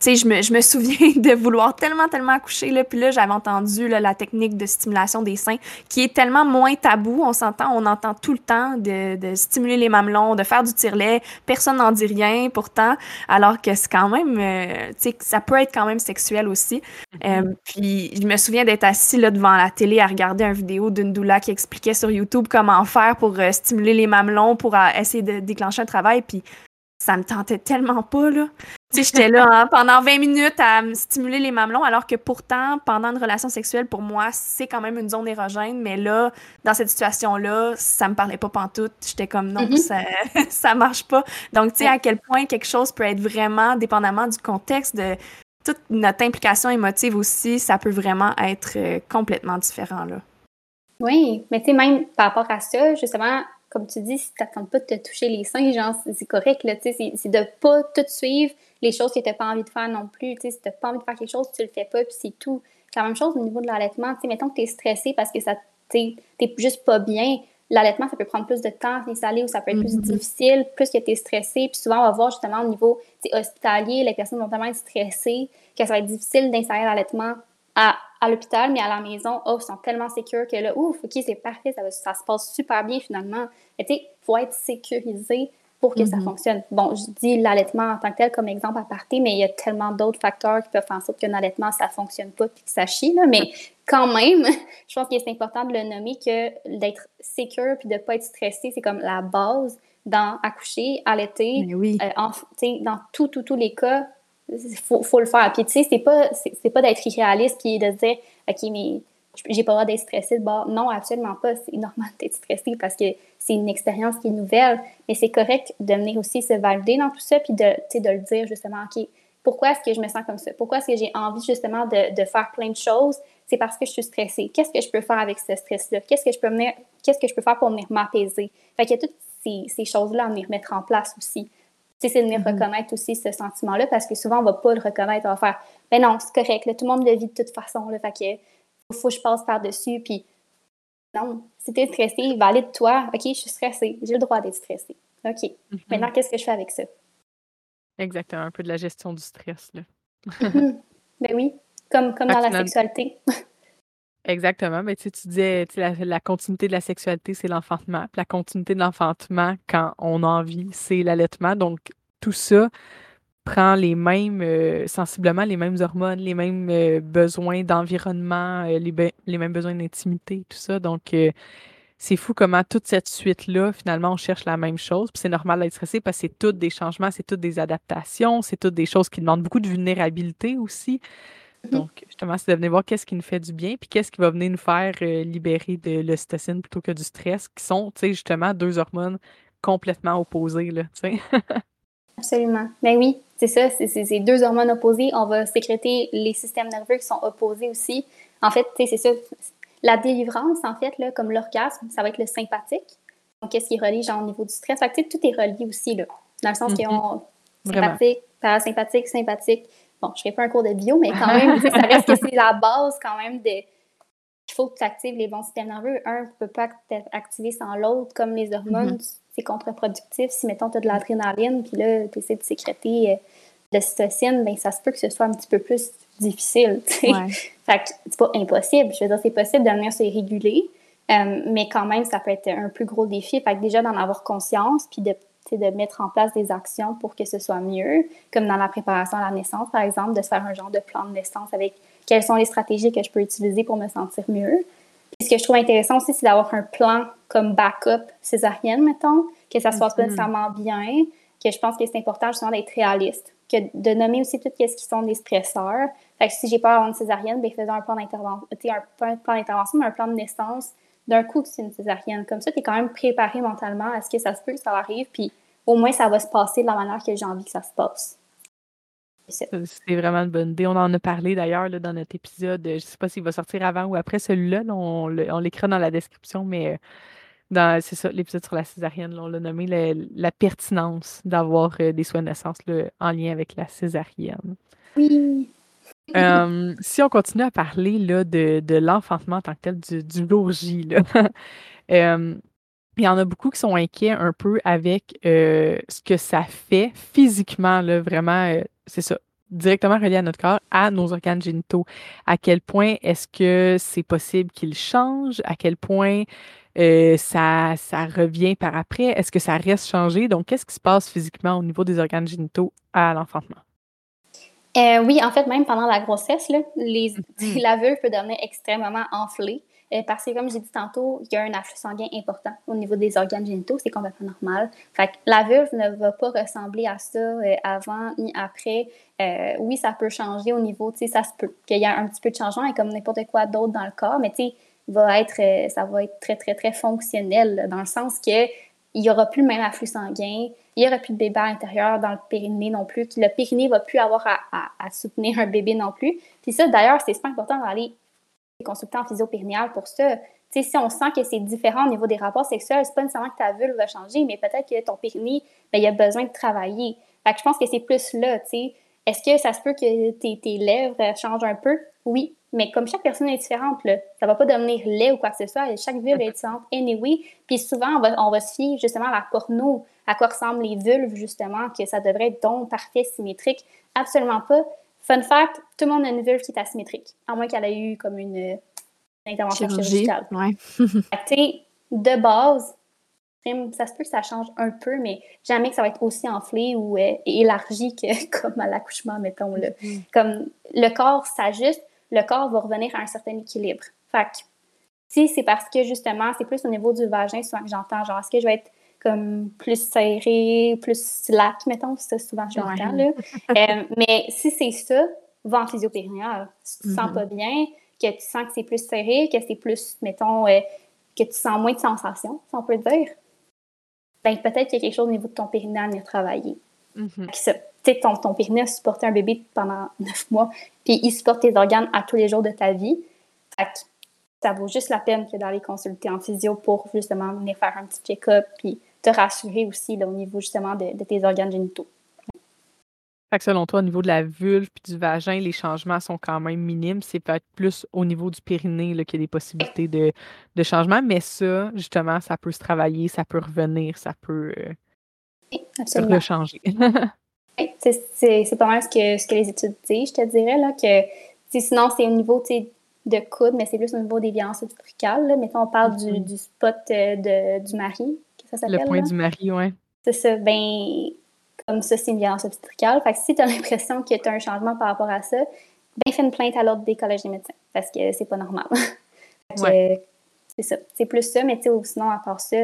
sais, je me, je me, souviens [LAUGHS] de vouloir tellement, tellement accoucher, là, puis là, j'avais entendu là, la technique de stimulation des seins, qui est tellement moins tabou, on s'entend, on entend tout le temps de, de stimuler les mamelons, de faire du tire-lait, personne n'en dit rien, pourtant, alors que c'est quand même, euh, tu sais, ça peut être quand même sexuel aussi. Mm-hmm. Euh, puis, je me souviens d'être assis là devant la télé à regarder une vidéo d'une doula qui expliquait sur YouTube comment faire pour euh, stimuler les mamelons, pour essayer de déclencher un travail, puis ça me tentait tellement pas, là. Tu sais, j'étais là hein, pendant 20 minutes à me stimuler les mamelons, alors que pourtant, pendant une relation sexuelle, pour moi, c'est quand même une zone érogène. Mais là, dans cette situation-là, ça me parlait pas pantoute. J'étais comme, non, mm-hmm. ça, [LAUGHS] ça marche pas. Donc, tu sais, à quel point quelque chose peut être vraiment, dépendamment du contexte, de toute notre implication émotive aussi, ça peut vraiment être euh, complètement différent, là. Oui, mais tu sais, même par rapport à ça, justement, comme tu dis, si tu n'attends pas de te toucher les seins, genre, c'est correct, là, tu sais, c'est de pas tout suivre les choses que tu n'as pas envie de faire non plus, tu sais, si tu n'as pas envie de faire quelque chose, tu le fais pas, puis c'est tout. C'est la même chose au niveau de l'allaitement, tu sais, mettons que tu es stressé parce que ça, tu n'es juste pas bien, l'allaitement, ça peut prendre plus de temps à s'installer ou ça peut être plus mm-hmm. difficile, plus que tu es stressé. Puis souvent, on va voir justement au niveau hospitalier, les personnes vont tellement être stressées que ça va être difficile d'installer l'allaitement à, à l'hôpital, mais à la maison, oh, ils sont tellement sécures que là, ouf, OK, c'est parfait, ça, ça, se passe super bien finalement. Mais tu sais, il faut être sécurisé pour que ça mm-hmm. fonctionne. Bon, je dis l'allaitement en tant que tel comme exemple à partir, mais il y a tellement d'autres facteurs qui peuvent faire en sorte qu'un allaitement, ça fonctionne pas puis que ça chie, là. Mais quand même, [LAUGHS] je pense que c'est important de le nommer que d'être sécure puis de pas être stressé, c'est comme la base dans accoucher, allaiter, oui. euh, dans tous tout, tous les cas, il faut, faut, le faire. Puis tu sais, c'est pas, c'est, pas d'être irréaliste puis de se dire, OK, mais j'ai pas le droit d'être stressé de bord. Non, absolument pas. C'est normal d'être stressé parce que c'est une expérience qui est nouvelle. Mais c'est correct de venir aussi se valider dans tout ça puis de, de le dire justement, OK, pourquoi est-ce que je me sens comme ça? Pourquoi est-ce que j'ai envie justement de, de, faire plein de choses? C'est parce que je suis stressée. Qu'est-ce que je peux faire avec ce stress-là? Qu'est-ce que je peux venir, qu'est-ce que je peux faire pour venir m'apaiser? Fait qu'il y a toutes ces, ces choses-là à venir mettre en place aussi c'est de venir mm-hmm. reconnaître aussi ce sentiment-là, parce que souvent, on va pas le reconnaître, on va faire « Ben non, c'est correct, tout le monde le vit de toute façon, là, fait que faut que je passe par-dessus, puis non, si t'es stressé, valide toi, OK, je suis stressée, j'ai le droit d'être stressée. OK, mm-hmm. maintenant, qu'est-ce que je fais avec ça? » Exactement, un peu de la gestion du stress, là. Mm-hmm. Ben oui, comme, comme dans la sexualité. [LAUGHS] Exactement. Mais tu, tu disais, la, la, continuité de la sexualité, c'est l'enfantement. Puis la continuité de l'enfantement, quand on a envie, c'est l'allaitement. Donc, tout ça prend les mêmes, euh, sensiblement les mêmes hormones, les mêmes euh, besoins d'environnement, euh, les, les, mêmes besoins d'intimité, tout ça. Donc, c'est fou comment toute cette suite-là, finalement, on cherche la même chose. Puis c'est normal d'être stressé parce que c'est toutes des changements, c'est toutes des adaptations, c'est toutes des choses qui demandent beaucoup de vulnérabilité aussi. Mhm. Donc, justement, c'est de venir voir qu'est-ce qui nous fait du bien, puis qu'est-ce qui va venir nous faire libérer de l'ocytocine plutôt que du stress, qui sont, tu sais, justement, deux hormones complètement opposées, là, tu sais. [LAUGHS] Absolument. Ben oui, c'est ça, c'est deux hormones opposées. On va sécréter les systèmes nerveux qui sont opposés aussi. En fait, c'est ça. La délivrance, en fait, là, comme l'orgasme, ça va être le sympathique. Donc, qu'est-ce qui est relié, genre, au niveau du stress? Fait que, tout est relié aussi, là. Dans le sens mm qu'on... Sympathique, parasympathique, sympathique bon, je ne ferai pas un cours de bio, mais quand même, ça reste que c'est la base quand même de. Il faut que tu actives les bons systèmes nerveux. Un ne peut pas être activé sans l'autre, comme les hormones, mm-hmm. c'est contre-productif. Si, mettons, tu as de l'adrénaline, puis là, tu essaies de sécréter euh, de l'ocytocine, bien, ça se peut que ce soit un petit peu plus difficile. Ouais. [LAUGHS] fait que c'est pas impossible. Je veux dire, c'est possible de venir se réguler, euh, mais quand même, ça peut être un plus gros défi. Fait que déjà, d'en avoir conscience, puis de de mettre en place des actions pour que ce soit mieux, comme dans la préparation à la naissance, par exemple, de se faire un genre de plan de naissance avec quelles sont les stratégies que je peux utiliser pour me sentir mieux. Puis ce que je trouve intéressant aussi, c'est d'avoir un plan comme backup césarienne, mettons, que ça se passe pas mm-hmm. nécessairement bien, que je pense que c'est important justement d'être réaliste, que de nommer aussi tout ce qui sont des stresseurs. Fait que si j'ai peur d'avoir une césarienne, bien, faisons un plan d'intervention, un plan d'intervention, mais un plan de naissance d'un coup que c'est une césarienne. Comme ça, tu es quand même préparé mentalement à ce que ça se peut que ça arrive, puis au moins ça va se passer de la manière que j'ai envie que ça se passe. C'est vraiment une bonne idée. On en a parlé d'ailleurs dans notre épisode. Je ne sais pas s'il va sortir avant ou après celui-là. On, l'écrit dans la description, mais euh, dans c'est ça, l'épisode sur la césarienne, on l'a nommé la pertinence d'avoir euh, des soins de naissance en lien avec la césarienne. Oui. si on continue à parler là, de, l'enfantement en tant que tel, du, du logis, [LAUGHS] il y en a beaucoup qui sont inquiets un peu avec euh, ce que ça fait physiquement, là, vraiment, euh, c'est ça, directement relié à notre corps, à nos organes génitaux. À quel point est-ce que c'est possible qu'ils changent? À quel point euh, ça, ça revient par après? Est-ce que ça reste changé? Donc, qu'est-ce qui se passe physiquement au niveau des organes génitaux à l'enfantement? oui, en fait, même pendant la grossesse, là, les, la vulve peut devenir extrêmement enflée. Euh, parce que, comme j'ai dit tantôt, il y a un afflux sanguin important au niveau des organes génitaux, c'est complètement normal. Fait la vulve ne va pas ressembler à ça euh, avant ni après. Euh, oui, ça peut changer au niveau, tu sais, ça se peut qu'il y ait un petit peu de changement, et comme n'importe quoi d'autre dans le corps, mais tu sais, va être, ça va être très, très, très fonctionnel, dans le sens que il n'y aura plus le même afflux sanguin, il n'y aura plus de bébé à l'intérieur dans le périnée non plus, le périnée ne va plus avoir à, à, soutenir un bébé non plus. Puis ça, d'ailleurs, c'est super important d'aller consultant en physio pour ça. si on sent que c'est différent au niveau des rapports sexuels, c'est pas nécessairement que ta vulve va changer, mais peut-être que ton périnée, ben, il a besoin de travailler. Fait que je pense que c'est plus là. Est-ce que ça se peut que tes, tes, lèvres changent un peu? Oui. Mais comme chaque personne est différente, là, ça va pas devenir laid ou quoi que ce soit. Chaque vulve est différente anyway. Puis souvent, on va, on va se fier justement à la porno, à quoi ressemblent les vulves, justement, que ça devrait être donc parfait, symétrique. Absolument pas. Fun fact, tout le monde a une vulve qui est asymétrique, à moins qu'elle ait eu comme une, intervention chirurgicale. Ouais. [LAUGHS] de base, ça se peut que ça change un peu, mais jamais que ça va être aussi enflé ou euh, élargi que [LAUGHS] comme à l'accouchement, mettons. Là. Mm-hmm. Comme le corps s'ajuste, le corps va revenir à un certain équilibre. Fait que, si c'est parce que justement, c'est plus au niveau du vagin, souvent que j'entends, genre, est-ce que je vais être comme plus serré, plus slack, mettons, ça souvent je l'entends. [LAUGHS] Euh, mais si c'est ça, va en physio-périnéal. Si tu te sens mm-hmm. pas bien, que tu sens que c'est plus serré, que c'est plus, mettons, euh, que tu sens moins de sensations, si on peut dire, ben peut-être qu'il y a quelque chose au niveau de ton périnée à venir travailler. Tu sais, ton, ton périnée a supporté un bébé pendant [LAUGHS] neuf mois, puis il supporte tes organes à tous les jours de ta vie. Fait que ça vaut juste la peine que d'aller consulter en physio pour justement venir faire un petit check-up, puis te rassurer aussi là, au niveau justement de, tes organes génitaux. Fait que selon toi, au niveau de la vulve puis du vagin, les changements sont quand même minimes. C'est peut-être plus au niveau du périnée qu'il y a des possibilités de, de changement, mais ça, justement, ça peut se travailler, ça peut revenir, ça peut euh, changer. [LAUGHS] c'est pas mal ce que, ce que les études disent, je te dirais, là, que sinon, c'est au niveau de coude, mais c'est plus au niveau des violences obstétricales. Mettons, on parle du, mm-hmm. du, spot euh, de, du mari, le point du mari, oui. C'est ça. Ben, comme ça, c'est une violence obstétricale. Fait que si tu as [LAUGHS] l'impression que tu as un changement par rapport à ça, ben, fais une plainte à l'ordre des collèges des médecins parce que c'est pas normal. [LAUGHS] ouais. C'est ça. C'est plus ça, mais sinon, à part ça,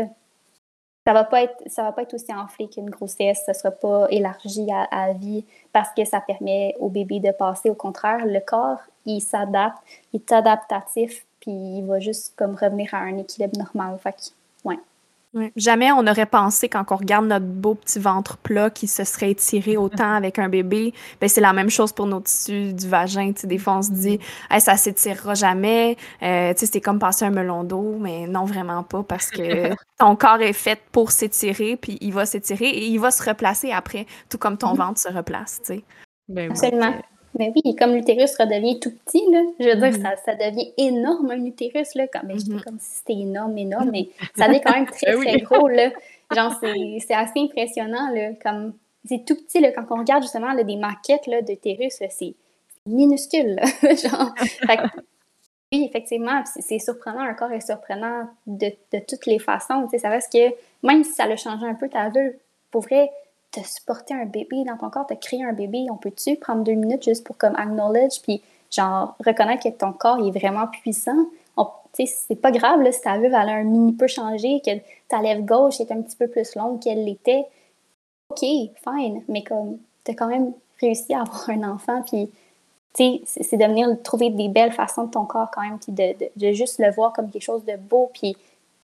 ça va pas être ça va pas être aussi enflé qu'une grossesse, ça sera pas élargi à, à, vie parce que ça permet au bébé de passer. Au contraire, le corps, il s'adapte, il est adaptatif, puis il va juste comme revenir à un équilibre normal. Fait Jamais on aurait pensé, quand on regarde notre beau petit ventre plat qui se serait étiré autant avec un bébé, ben c'est la même chose pour nos tissus du vagin. des fois, on se dit, hey, ça s'étirera jamais. Euh, c'est comme passer un melon d'eau, mais non, vraiment pas, parce que [LAUGHS] ton corps est fait pour s'étirer, puis il va s'étirer et il va se replacer après, tout comme ton mm-hmm. ventre se replace. Ben, Absolument. Mais oui, comme l'utérus redevient tout petit, là, je veux dire, mm-hmm. ça, ça, devient énorme, un utérus, là, comme, ben, mm-hmm. comme si c'était énorme, énorme, mais ça devient quand même très, ben très gros, là. Genre, c'est assez impressionnant, là, comme, c'est tout petit, là, quand on regarde justement là, des maquettes, là, d'utérus, c'est minuscule, là, [LAUGHS] genre, oui, effectivement, c'est surprenant, un corps est surprenant de, de toutes les façons, tu sais, ça reste que, même si ça a changé un peu ta vue, pour vrai, te supporter un bébé dans ton corps, te créer un bébé, on peut-tu prendre deux minutes juste pour comme acknowledge, puis genre reconnaître que ton corps est vraiment puissant? C'est pas grave si ta vulve elle a un mini peu changé, que ta lèvre gauche est un petit peu plus longue qu'elle l'était. OK, fine, mais comme t'as quand même réussi à avoir un enfant, puis c'est de venir trouver des belles façons de ton corps quand même, puis de, de, juste le voir comme quelque chose de beau, puis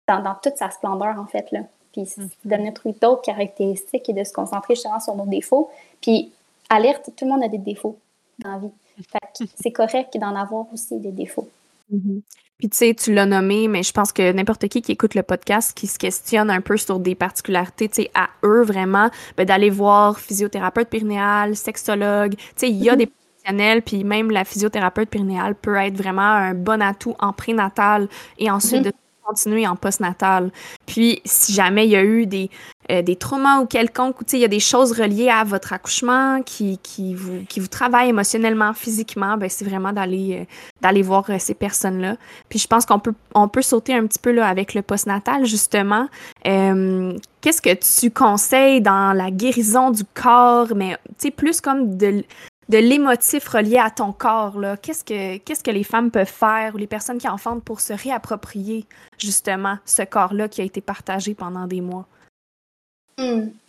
dans, dans toute sa splendeur en fait. Là puis mm. de venir trouver d'autres caractéristiques et de se concentrer justement sur nos défauts. Puis, alerte, tout le monde a des défauts dans la vie. c'est correct d'en avoir aussi des défauts. Mm-hmm. Puis tu sais, tu l'as nommé, mais je pense que n'importe qui qui écoute le podcast, qui se questionne un peu sur des particularités, tu sais, à eux vraiment, ben, d'aller voir physiothérapeute périnéal, sexologue, tu sais, il y a mm-hmm. des professionnels, puis même la physiothérapeute périnéale peut être vraiment un bon atout en prénatal et ensuite mm-hmm. de continuer en postnatal. Puis, si jamais il y a eu des, euh, des traumas ou quelconque, il y a des choses reliées à votre accouchement qui, qui, vous, qui vous travaillent émotionnellement, physiquement, ben, c'est vraiment d'aller euh, voir euh, ces personnes-là. Puis, je pense qu'on peut, on peut sauter un petit peu là, avec le postnatal, justement. Qu'est-ce que tu conseilles dans la guérison du corps, mais plus comme de de l'émotif relié à ton corps. Qu'est-ce que, qu'est-ce que les femmes peuvent faire ou les personnes qui enfantent pour se réapproprier justement ce corps-là qui a été partagé pendant des mois?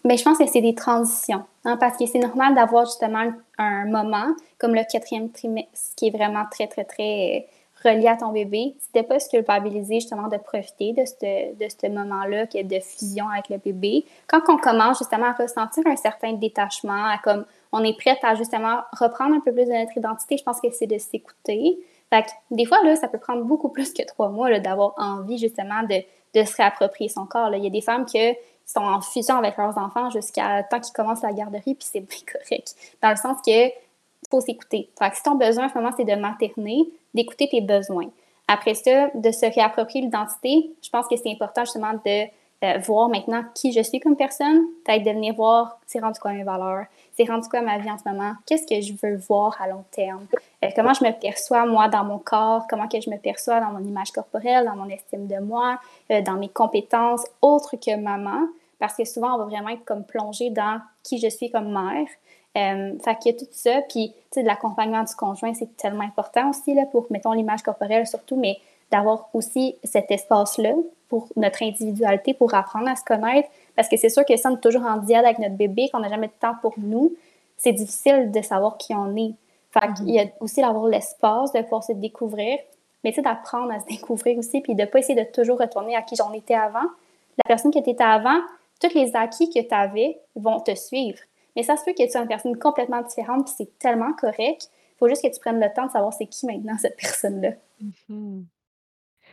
Mais je pense que c'est des transitions, hein, parce que c'est normal d'avoir justement un moment comme le quatrième trimestre qui est vraiment très, très, très relié à ton bébé. C'était pas se culpabiliser justement de profiter de ce, de ce moment-là de fusion avec le bébé. Quand on commence justement à ressentir un certain détachement, à comme on est prête à justement reprendre un peu plus de notre identité, je pense que c'est de s'écouter. Que, des fois, là, ça peut prendre beaucoup [LAUGHS] plus que trois mois d'avoir envie justement de, de, se réapproprier son corps. Il y a des femmes qui sont en fusion avec leurs enfants jusqu'à temps qu'ils commencent la garderie, puis c'est bien [LAUGHS] correct. Dans le sens que faut s'écouter. Si ton besoin, c'est de materner, d'écouter tes besoins. Après ça, de se réapproprier l'identité, je pense que c'est important justement de euh, voir maintenant qui je suis comme personne, peut-être de venir voir c'est rendu quoi mes valeurs, rendu quoi ma vie en ce moment, qu'est-ce que je veux voir à long terme, euh, comment je me perçois moi dans mon corps, comment que je me perçois dans mon image corporelle, dans mon estime de moi, euh, dans mes compétences autres que maman, parce que souvent on va vraiment être comme plongé dans qui je suis comme mère. Euh, fait qu'il y a tout ça, puis tu sais, de l'accompagnement du conjoint, c'est tellement important aussi là, pour, mettons, l'image corporelle surtout, mais d'avoir aussi cet espace-là pour notre individualité, pour apprendre à se connaître. Parce que c'est sûr que si on est toujours en diade avec notre bébé, qu'on n'a jamais de temps pour nous, c'est difficile de savoir qui on est. Fait qu'il y a aussi d'avoir l'espace de pouvoir se découvrir, mais tu sais, d'apprendre à se découvrir aussi, puis de ne pas essayer de toujours retourner à qui j'en étais avant. La personne que tu étais avant, tous les acquis que tu avais vont te suivre. Mais ça se peut que tu sois une personne complètement différente, puis c'est tellement correct. Il faut juste que tu prennes le temps de savoir c'est qui maintenant cette personne-là. Mm-hmm.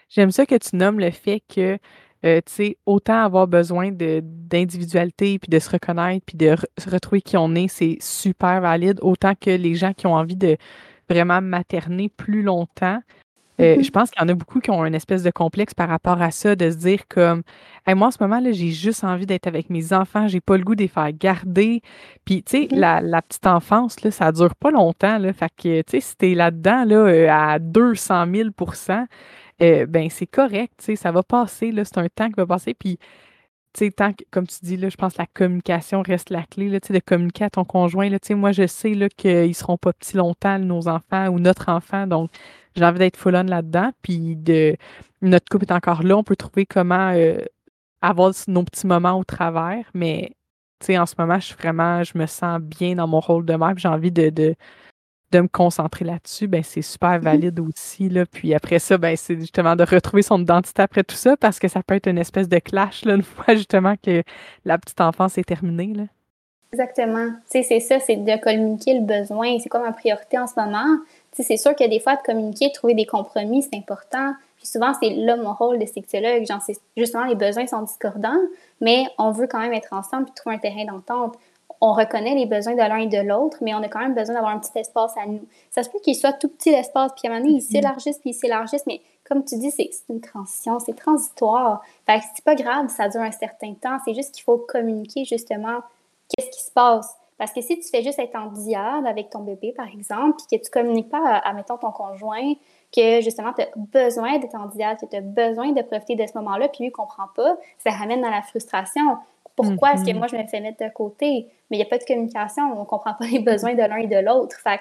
J'aime ça que tu nommes le fait que, euh, tu sais, autant avoir besoin d'individualité, puis de se reconnaître, puis de se retrouver qui on est, c'est super valide, autant que les gens qui ont envie de vraiment materner plus longtemps. Euh, mm-hmm. Je pense qu'il y en a beaucoup qui ont une espèce de complexe par rapport à ça, de se dire comme moi, en ce moment, là, j'ai juste envie d'être avec mes enfants, j'ai pas le goût de les faire garder. Puis, tu sais, mm-hmm. la, petite enfance, là, ça dure pas longtemps. Là, fait que, tu sais, si t'es là-dedans là, euh, à 200 000 euh, ben c'est correct, ça va passer, c'est un temps qui va passer, puis, tant que, comme tu dis, là, je pense que la communication reste la clé, là, de communiquer à ton conjoint, moi, je sais, qu'ils seront pas petits longtemps, nos enfants ou notre enfant, donc j'ai envie d'être full on là-dedans, puis de, notre couple est encore là, on peut trouver comment euh, avoir nos petits moments au travers, mais, en ce moment, je suis vraiment, je me sens bien dans mon rôle de mère, j'ai envie de de me concentrer là-dessus, ben c'est super mmh valide aussi. Là. Puis après ça, ben, c'est justement de retrouver son identité après tout ça, parce que ça peut être une espèce de clash là, une [LAUGHS] fois justement que la petite enfance est terminée. Là. Exactement. c'est ça, c'est de communiquer le besoin. C'est comme ma priorité en ce moment. c'est sûr que des fois, de communiquer, de trouver des compromis, c'est important. Puis souvent, c'est là mon rôle de sexologue. Genre, justement, les besoins sont discordants, mais on veut quand même être ensemble et trouver un terrain d'entente on reconnaît les besoins de l'un et de l'autre, mais on a quand même besoin d'avoir un petit espace à nous. Ça se peut qu'il soit tout petit l'espace, puis à un moment donné, il mm-hmm. s'élargisse, puis il s'élargisse, mais comme tu dis, c'est une transition, c'est transitoire. Fait que c'est pas grave, ça dure un certain temps, c'est juste qu'il faut communiquer justement qu'est-ce qui se passe. Parce que si tu fais juste être en diade avec ton bébé, par exemple, puis que tu communiques pas à, mettons, ton conjoint, que justement, tu as besoin d'être en diade, que tu as besoin de profiter de ce moment-là, puis lui, il comprend pas, ça ramène dans la frustration. Pourquoi est-ce que mm-hmm. moi, je me fais mettre de côté? Mais il n'y a pas de communication, on ne comprend pas [LAUGHS] les besoins de l'un et de l'autre. Fait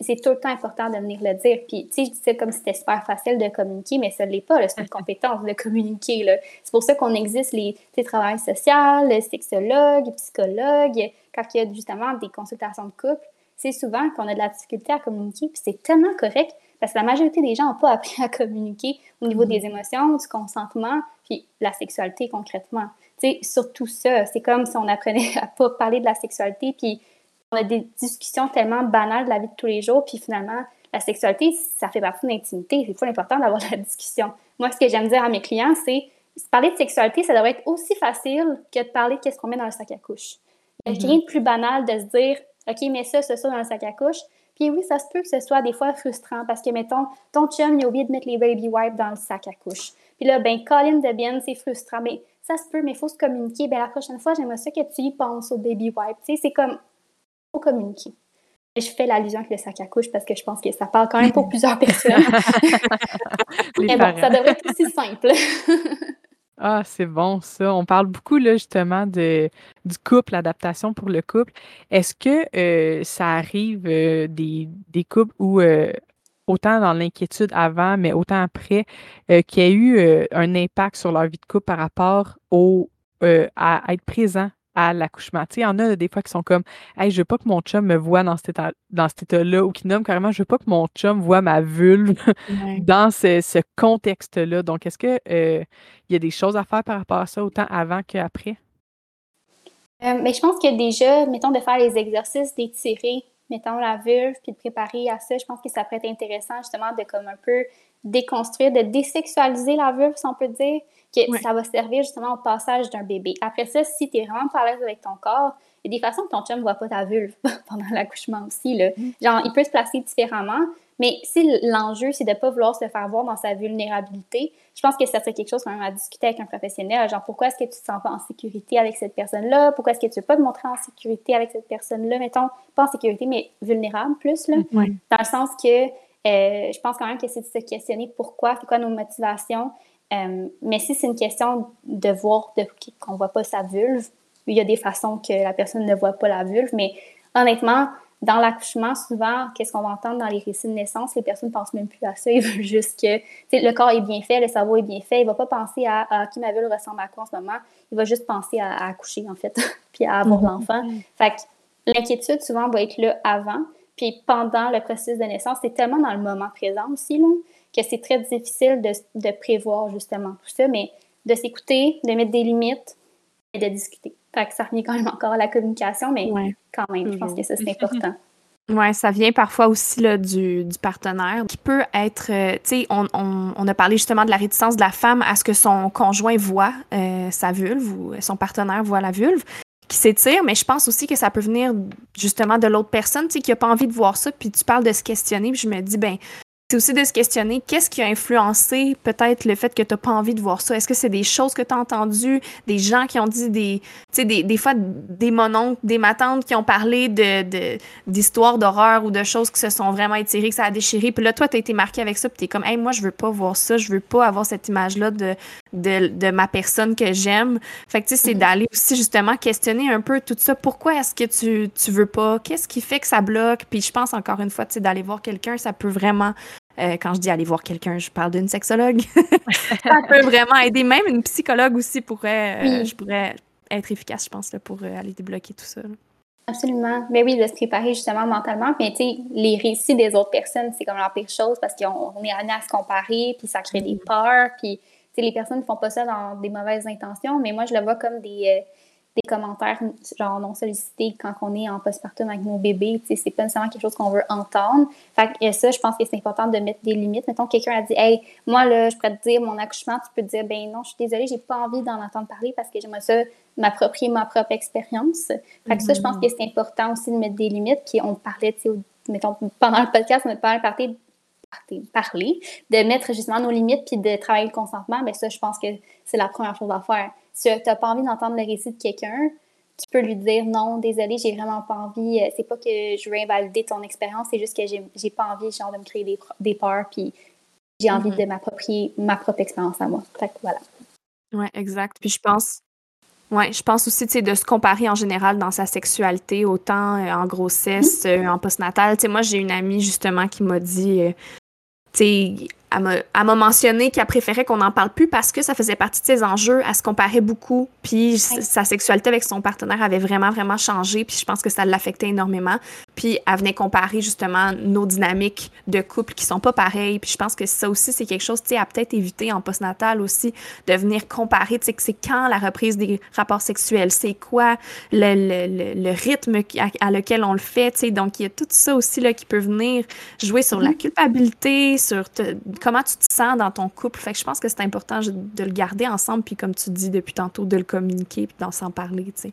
c'est tout le temps important de venir le dire. Puis, tu sais, je disais comme si c'était super facile de communiquer, mais ça ne l'est pas. C'est une [LAUGHS] compétence de communiquer. C'est pour ça qu'on existe les travailleurs sociaux, les sexologues, les psychologues. Quand il y a justement des consultations de couple, c'est souvent qu'on a de la difficulté à communiquer. Puis c'est tellement correct parce que la majorité des gens n'ont pas appris à communiquer au niveau mm-hmm. des émotions, du consentement, puis la sexualité concrètement sais, surtout ça. C'est comme si on apprenait [LAUGHS] à pas parler de la sexualité, puis on a des discussions tellement banales de la vie de tous les jours, puis finalement, la sexualité, ça fait partie de l'intimité. C'est pas important d'avoir [LAUGHS] la discussion. Moi, ce que j'aime dire à mes clients, c'est parler de sexualité, ça devrait être aussi facile que de parler de qu'est-ce qu'on met dans le sac à couche. Il n'y a rien de plus banal de se dire, OK, mets ça, ça, ça dans le sac à couche. Puis oui, ça se peut que ce soit des fois frustrant parce que, mettons, ton chum, il a oublié de mettre les baby wipes dans le sac à couche. Puis là, ben, Colin de bien, c'est frustrant. Mais ça se peut, mais il faut se communiquer. Ben, la prochaine fois, j'aimerais ça que tu y penses au baby wipe. Tu sais, c'est comme, il faut communiquer. Et je fais l'allusion avec le sac à couche parce que je pense que ça parle quand même pour plusieurs [LAUGHS] personnes. mais bon, ça devrait être aussi simple. [LAUGHS] Ah, c'est bon ça. On parle beaucoup là, justement de, du couple, l'adaptation pour le couple. Est-ce que euh, ça arrive euh, des, couples où euh, autant dans l'inquiétude avant, mais autant après, qu'il y a eu un impact sur leur vie de couple par rapport au, à, être présent? À l'accouchement. Tu sais, il y en a des fois qui sont comme Hey, je veux pas que mon chum me voit dans cet état, dans cet état-là, ou qui nomment carrément Je veux pas que mon chum voit ma vulve [LAUGHS] dans ce, contexte-là. Donc, est-ce que il y a des choses à faire par rapport à ça, autant avant qu'après? mais je pense que déjà, mettons, de faire les exercices d'étirer mettons, la vulve, puis de préparer à ça, je pense que ça pourrait être intéressant, justement, de comme un peu déconstruire, de désexualiser la vulve, si on peut dire, que ça va servir justement au passage d'un bébé. Après ça, si tu es vraiment pas à l'aise avec ton corps, il y a des façons que ton chum ne voit pas ta vulve [LAUGHS] pendant l'accouchement aussi. Là. Mm. Genre, il peut se placer différemment, mais si l'enjeu, c'est de ne pas vouloir se faire voir dans sa vulnérabilité, je pense que ça serait quelque chose quand même à discuter avec un professionnel. Genre, pourquoi est-ce que tu te sens pas en sécurité avec cette personne-là? Pourquoi est-ce que tu ne veux pas te montrer en sécurité avec cette personne-là? Mettons, pas en sécurité, mais vulnérable plus, là. Dans le sens que euh, je pense quand même que c'est de se questionner pourquoi, c'est quoi nos motivations. Euh, mais si c'est une question de voir qu'on ne voit pas sa vulve, il y a des façons que la personne ne voit pas la vulve, mais honnêtement, dans l'accouchement, souvent, qu'est-ce qu'on va entendre dans les récits de naissance? Les personnes ne pensent même plus à ça. [LAUGHS] Ils veulent juste que le corps est bien fait, le cerveau est bien fait. Il ne va pas penser à, qui ma vulve ressemble à quoi en ce moment. Il va juste penser à, accoucher, en fait, [LAUGHS] puis à avoir mhm. l'enfant. Fait que l'inquiétude, souvent, va être là avant. Puis pendant le processus de naissance, c'est tellement dans le moment présent aussi, là, que c'est très difficile de, de, prévoir justement tout ça, mais de s'écouter, de mettre des limites et de discuter. Fait que ça revient quand même encore à la communication, mais quand même, je pense que ça, c'est important. Oui, ça vient parfois aussi là, du, du, partenaire qui peut être, euh, tu sais, on, on, on, a parlé justement de la réticence de la femme à ce que son conjoint voit euh, sa vulve ou son partenaire voit la vulve qui s'étire, mais je pense aussi que ça peut venir justement de l'autre personne, tu sais, qui n'a pas envie de voir ça, puis tu parles de se questionner, puis je me dis, ben c'est aussi de se questionner qu'est-ce qui a influencé peut-être le fait que tu n'as pas envie de voir ça? Est-ce que c'est des choses que tu as entendues, des gens qui ont dit des. Tu sais, des, des, fois, des mononcles, des matantes qui ont parlé de, d'histoires d'horreur ou de choses qui se sont vraiment étirées, que ça a déchiré. Puis là, toi, tu as été marqué avec ça, puis tu es comme, hey, moi, je veux pas voir ça, je veux pas avoir cette image-là de, de, de, ma personne que j'aime. Fait que, tu sais, c'est mm-hmm. d'aller aussi justement questionner un peu tout ça. Pourquoi est-ce que tu, tu veux pas? Qu'est-ce qui fait que ça bloque? Puis je pense encore une fois, tu sais, d'aller voir quelqu'un, ça peut vraiment euh, quand je dis aller voir quelqu'un, je parle d'une sexologue. [LAUGHS] [LAUGHS] ça peut vraiment aider. Même une psychologue aussi pourrait, euh, je pourrais être efficace, je pense, pour euh, aller débloquer tout ça. Absolument. Mais oui, de se préparer justement mentalement. Mais tu sais, les récits des autres personnes, c'est comme la pire chose parce qu'on est amené à se comparer, puis ça crée des mm. peurs. Puis, tu sais, les personnes ne font pas ça dans des mauvaises intentions, mais moi, je le vois comme des des commentaires genre non sollicités quand on est en postpartum avec nos bébés. C'est pas nécessairement quelque chose qu'on veut entendre. Fait que ça, je pense que c'est important de mettre des limites. Mettons, quelqu'un a dit Hey, moi, là, je pourrais te dire mon accouchement, tu peux te dire Ben non, je suis désolée, j'ai pas envie d'en entendre parler parce que j'aimerais ça m'approprier ma propre expérience. Fait que ça, je pense que c'est important aussi de mettre des limites. Puis on parlait, tu sais, pendant le podcast, on a parlé, parler parler, de mettre justement nos limites puis de travailler le consentement, mais ça, je pense que c'est la première chose à faire tu n'as pas envie d'entendre le récit de quelqu'un, tu peux lui dire non, désolé, j'ai vraiment pas envie. Euh, c'est pas que je veux invalider ton expérience, c'est juste que j'ai pas envie genre, de me créer des, des peurs, puis j'ai envie mm-hmm. de m'approprier ma propre expérience à moi. Fait que voilà. Oui, exact. Puis je pense, ouais, je pense aussi de se comparer en général dans sa sexualité, autant euh, en grossesse, mm-hmm. euh, en postnatal. sais, moi, j'ai une amie justement qui m'a dit, tu sais, elle m'a mentionné qu'elle préférait qu'on n'en parle plus parce que ça faisait partie de ses enjeux. Elle se comparait beaucoup. Puis sa sexualité avec son partenaire avait vraiment, vraiment changé. Puis je pense que ça l'affectait énormément. Puis elle venait comparer justement nos dynamiques de couple qui sont pas pareilles. Puis je pense que ça aussi, c'est quelque chose, tu sais, à peut-être éviter en postnatal aussi, de venir comparer, tu sais, que c'est quand la reprise des rapports sexuels, c'est quoi le, le, le, rythme à, lequel on le fait, tu sais. Donc il y a tout ça aussi là qui peut venir jouer sur la mm-hmm. culpabilité, sur comment tu te sens dans ton couple. Fait que je pense que c'est important de le garder ensemble, puis comme tu dis depuis tantôt, de le communiquer, puis d'en s'en parler, tu sais.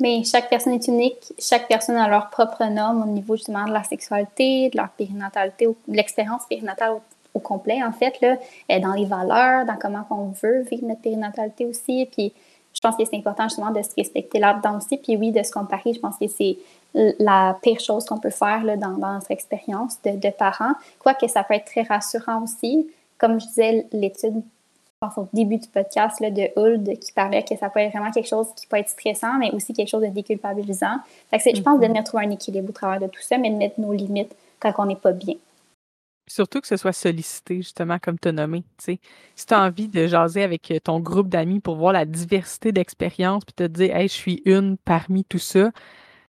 Mais chaque personne est unique, chaque personne a leur propre norme au niveau justement de la sexualité, de leur périnatalité, de l'expérience périnatale au, complet, en fait, là, dans les valeurs, dans comment on veut vivre notre périnatalité aussi. Puis je pense que c'est important justement de se respecter là-dedans aussi. Puis oui, de se comparer, je pense que c'est la pire chose qu'on peut faire là, dans, notre expérience de, de, parents. Quoique ça peut être très rassurant aussi. Comme je disais, l'étude, je pense au début du podcast là, de Huld qui parlait que ça peut être vraiment quelque chose qui peut être stressant, mais aussi quelque chose de déculpabilisant. Fait que Je pense de mm-hmm. trouver un équilibre au travers de tout ça, mais de mettre nos limites quand on n'est pas bien. Surtout que ce soit sollicité, justement, comme tu as nommé. Si tu as envie de jaser avec ton groupe d'amis pour voir la diversité d'expériences, puis te dire, hey, je suis une parmi tout ça,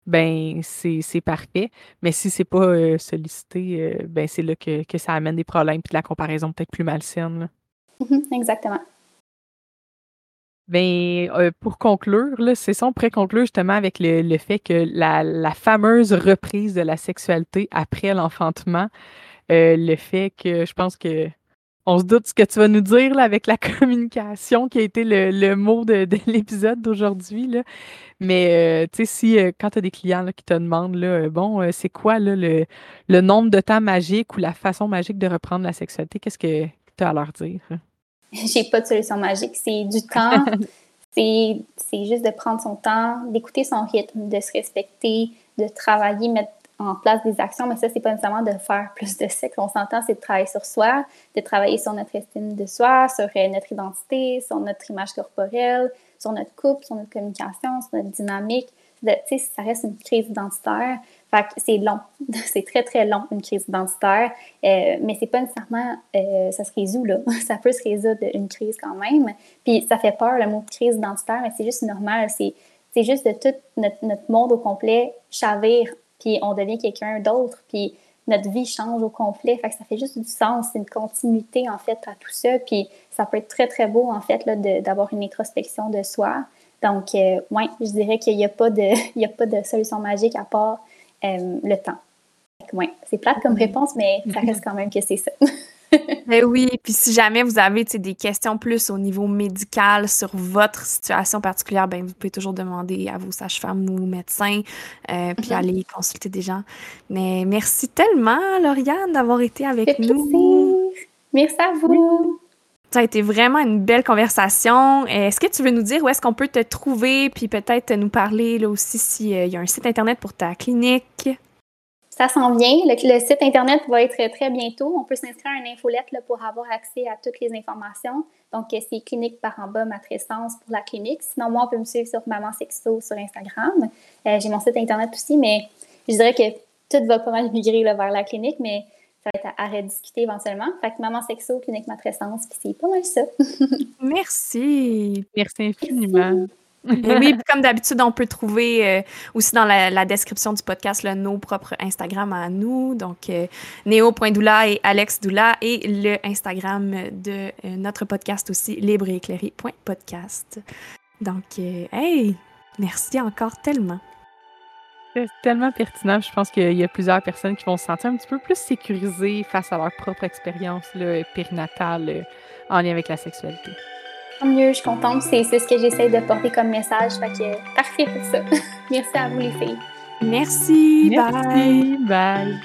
ben c'est parfait. Mais si c'est pas euh, sollicité, euh, ben c'est là que, que, ça amène des problèmes puis de la comparaison peut-être plus malsaine. Mm-hmm, exactement. Ben, euh, pour conclure, c'est ça, on pourrait conclure justement avec le, fait que la, fameuse reprise de la sexualité après l'enfantement, euh, le fait que je pense que on se doute ce que tu vas nous dire là, avec la [LAUGHS] communication qui a été le, mot de, l'épisode d'aujourd'hui. Mais euh, tu sais, si quand tu as des clients qui te demandent là, bon, c'est quoi là, le, le nombre de temps magique ou la façon magique de reprendre la sexualité, qu'est-ce que tu as à leur dire? [LAUGHS] j'ai pas de solution magique. C'est du temps. [LAUGHS] c'est juste de prendre son temps, d'écouter son rythme, de se respecter, de travailler, mettre en place des actions. Mais ça, c'est pas nécessairement de faire plus de sexe. On s'entend, c'est de travailler sur soi, de travailler sur notre estime de soi, sur euh, notre identité, sur notre image corporelle, sur notre couple, sur notre communication, sur notre dynamique. Sais, ça reste une crise identitaire. Fait que c'est long. [LAUGHS] c'est très, très long, une crise identitaire. Euh, mais c'est pas nécessairement, euh, ça se résout, là. [LAUGHS] ça peut se résoudre une crise quand même. Puis ça fait peur, le mot crise identitaire, mais c'est juste normal. C'est, juste de tout notre, notre, monde au complet chavire, puis on devient quelqu'un d'autre, puis notre vie change au complet. Fait que ça fait juste du sens. C'est une continuité, en fait, à tout ça. Puis ça peut être très, très beau, en fait, d'avoir une introspection de soi. Donc, euh, oui, je dirais qu'il n'y a, pas de, [LAUGHS] il y a pas de solution magique à part euh, le temps. Ouais, c'est plate comme réponse, mais ça reste quand même que c'est ça. [LAUGHS] Mais ben oui, puis si jamais vous avez des questions plus au niveau médical sur votre situation particulière, ben vous pouvez toujours demander à vos sages-femmes ou médecins, euh, puis mm-hmm. aller consulter des gens. Mais merci tellement, Lauriane, d'avoir été avec nous. Merci à vous. Ça a été vraiment une belle conversation. Est-ce que tu veux nous dire où est-ce qu'on peut te trouver, puis peut-être nous parler là aussi s'il y a un site Internet pour ta clinique? Ça s'en vient. Le, site Internet va être très bientôt. On peut s'inscrire à une infolette pour avoir accès à toutes les informations. Donc, c'est clinique par en bas, matrescence pour la clinique. Sinon, moi, on peut me suivre sur Maman Sexo sur Instagram. Euh, j'ai mon site Internet aussi, mais je dirais que tout va pas mal migrer vers la clinique, mais ça va être à, rediscuter éventuellement. Fait que Maman Sexo, Clinique Matrescence, puis c'est pas mal ça. [LAUGHS] Merci. Merci infiniment. Et oui, [LAUGHS] comme d'habitude, on peut trouver euh, aussi dans la, description du podcast nos propres Instagram à nous. Donc, euh, néo.doula et Alex Doula et le Instagram de euh, notre podcast aussi, libre et éclairé.podcast. Donc, hey, merci encore tellement. C'est tellement pertinent. Je pense qu'il y a plusieurs personnes qui vont se sentir un petit peu plus sécurisées face à leur propre expérience périnatale en lien avec la sexualité. Tant mieux, je suis contente. C'est ce que j'essaie de porter comme message. Fait que parfait pour ça. [LAUGHS] Merci à vous, les filles. Merci. Merci. Bye. Bye.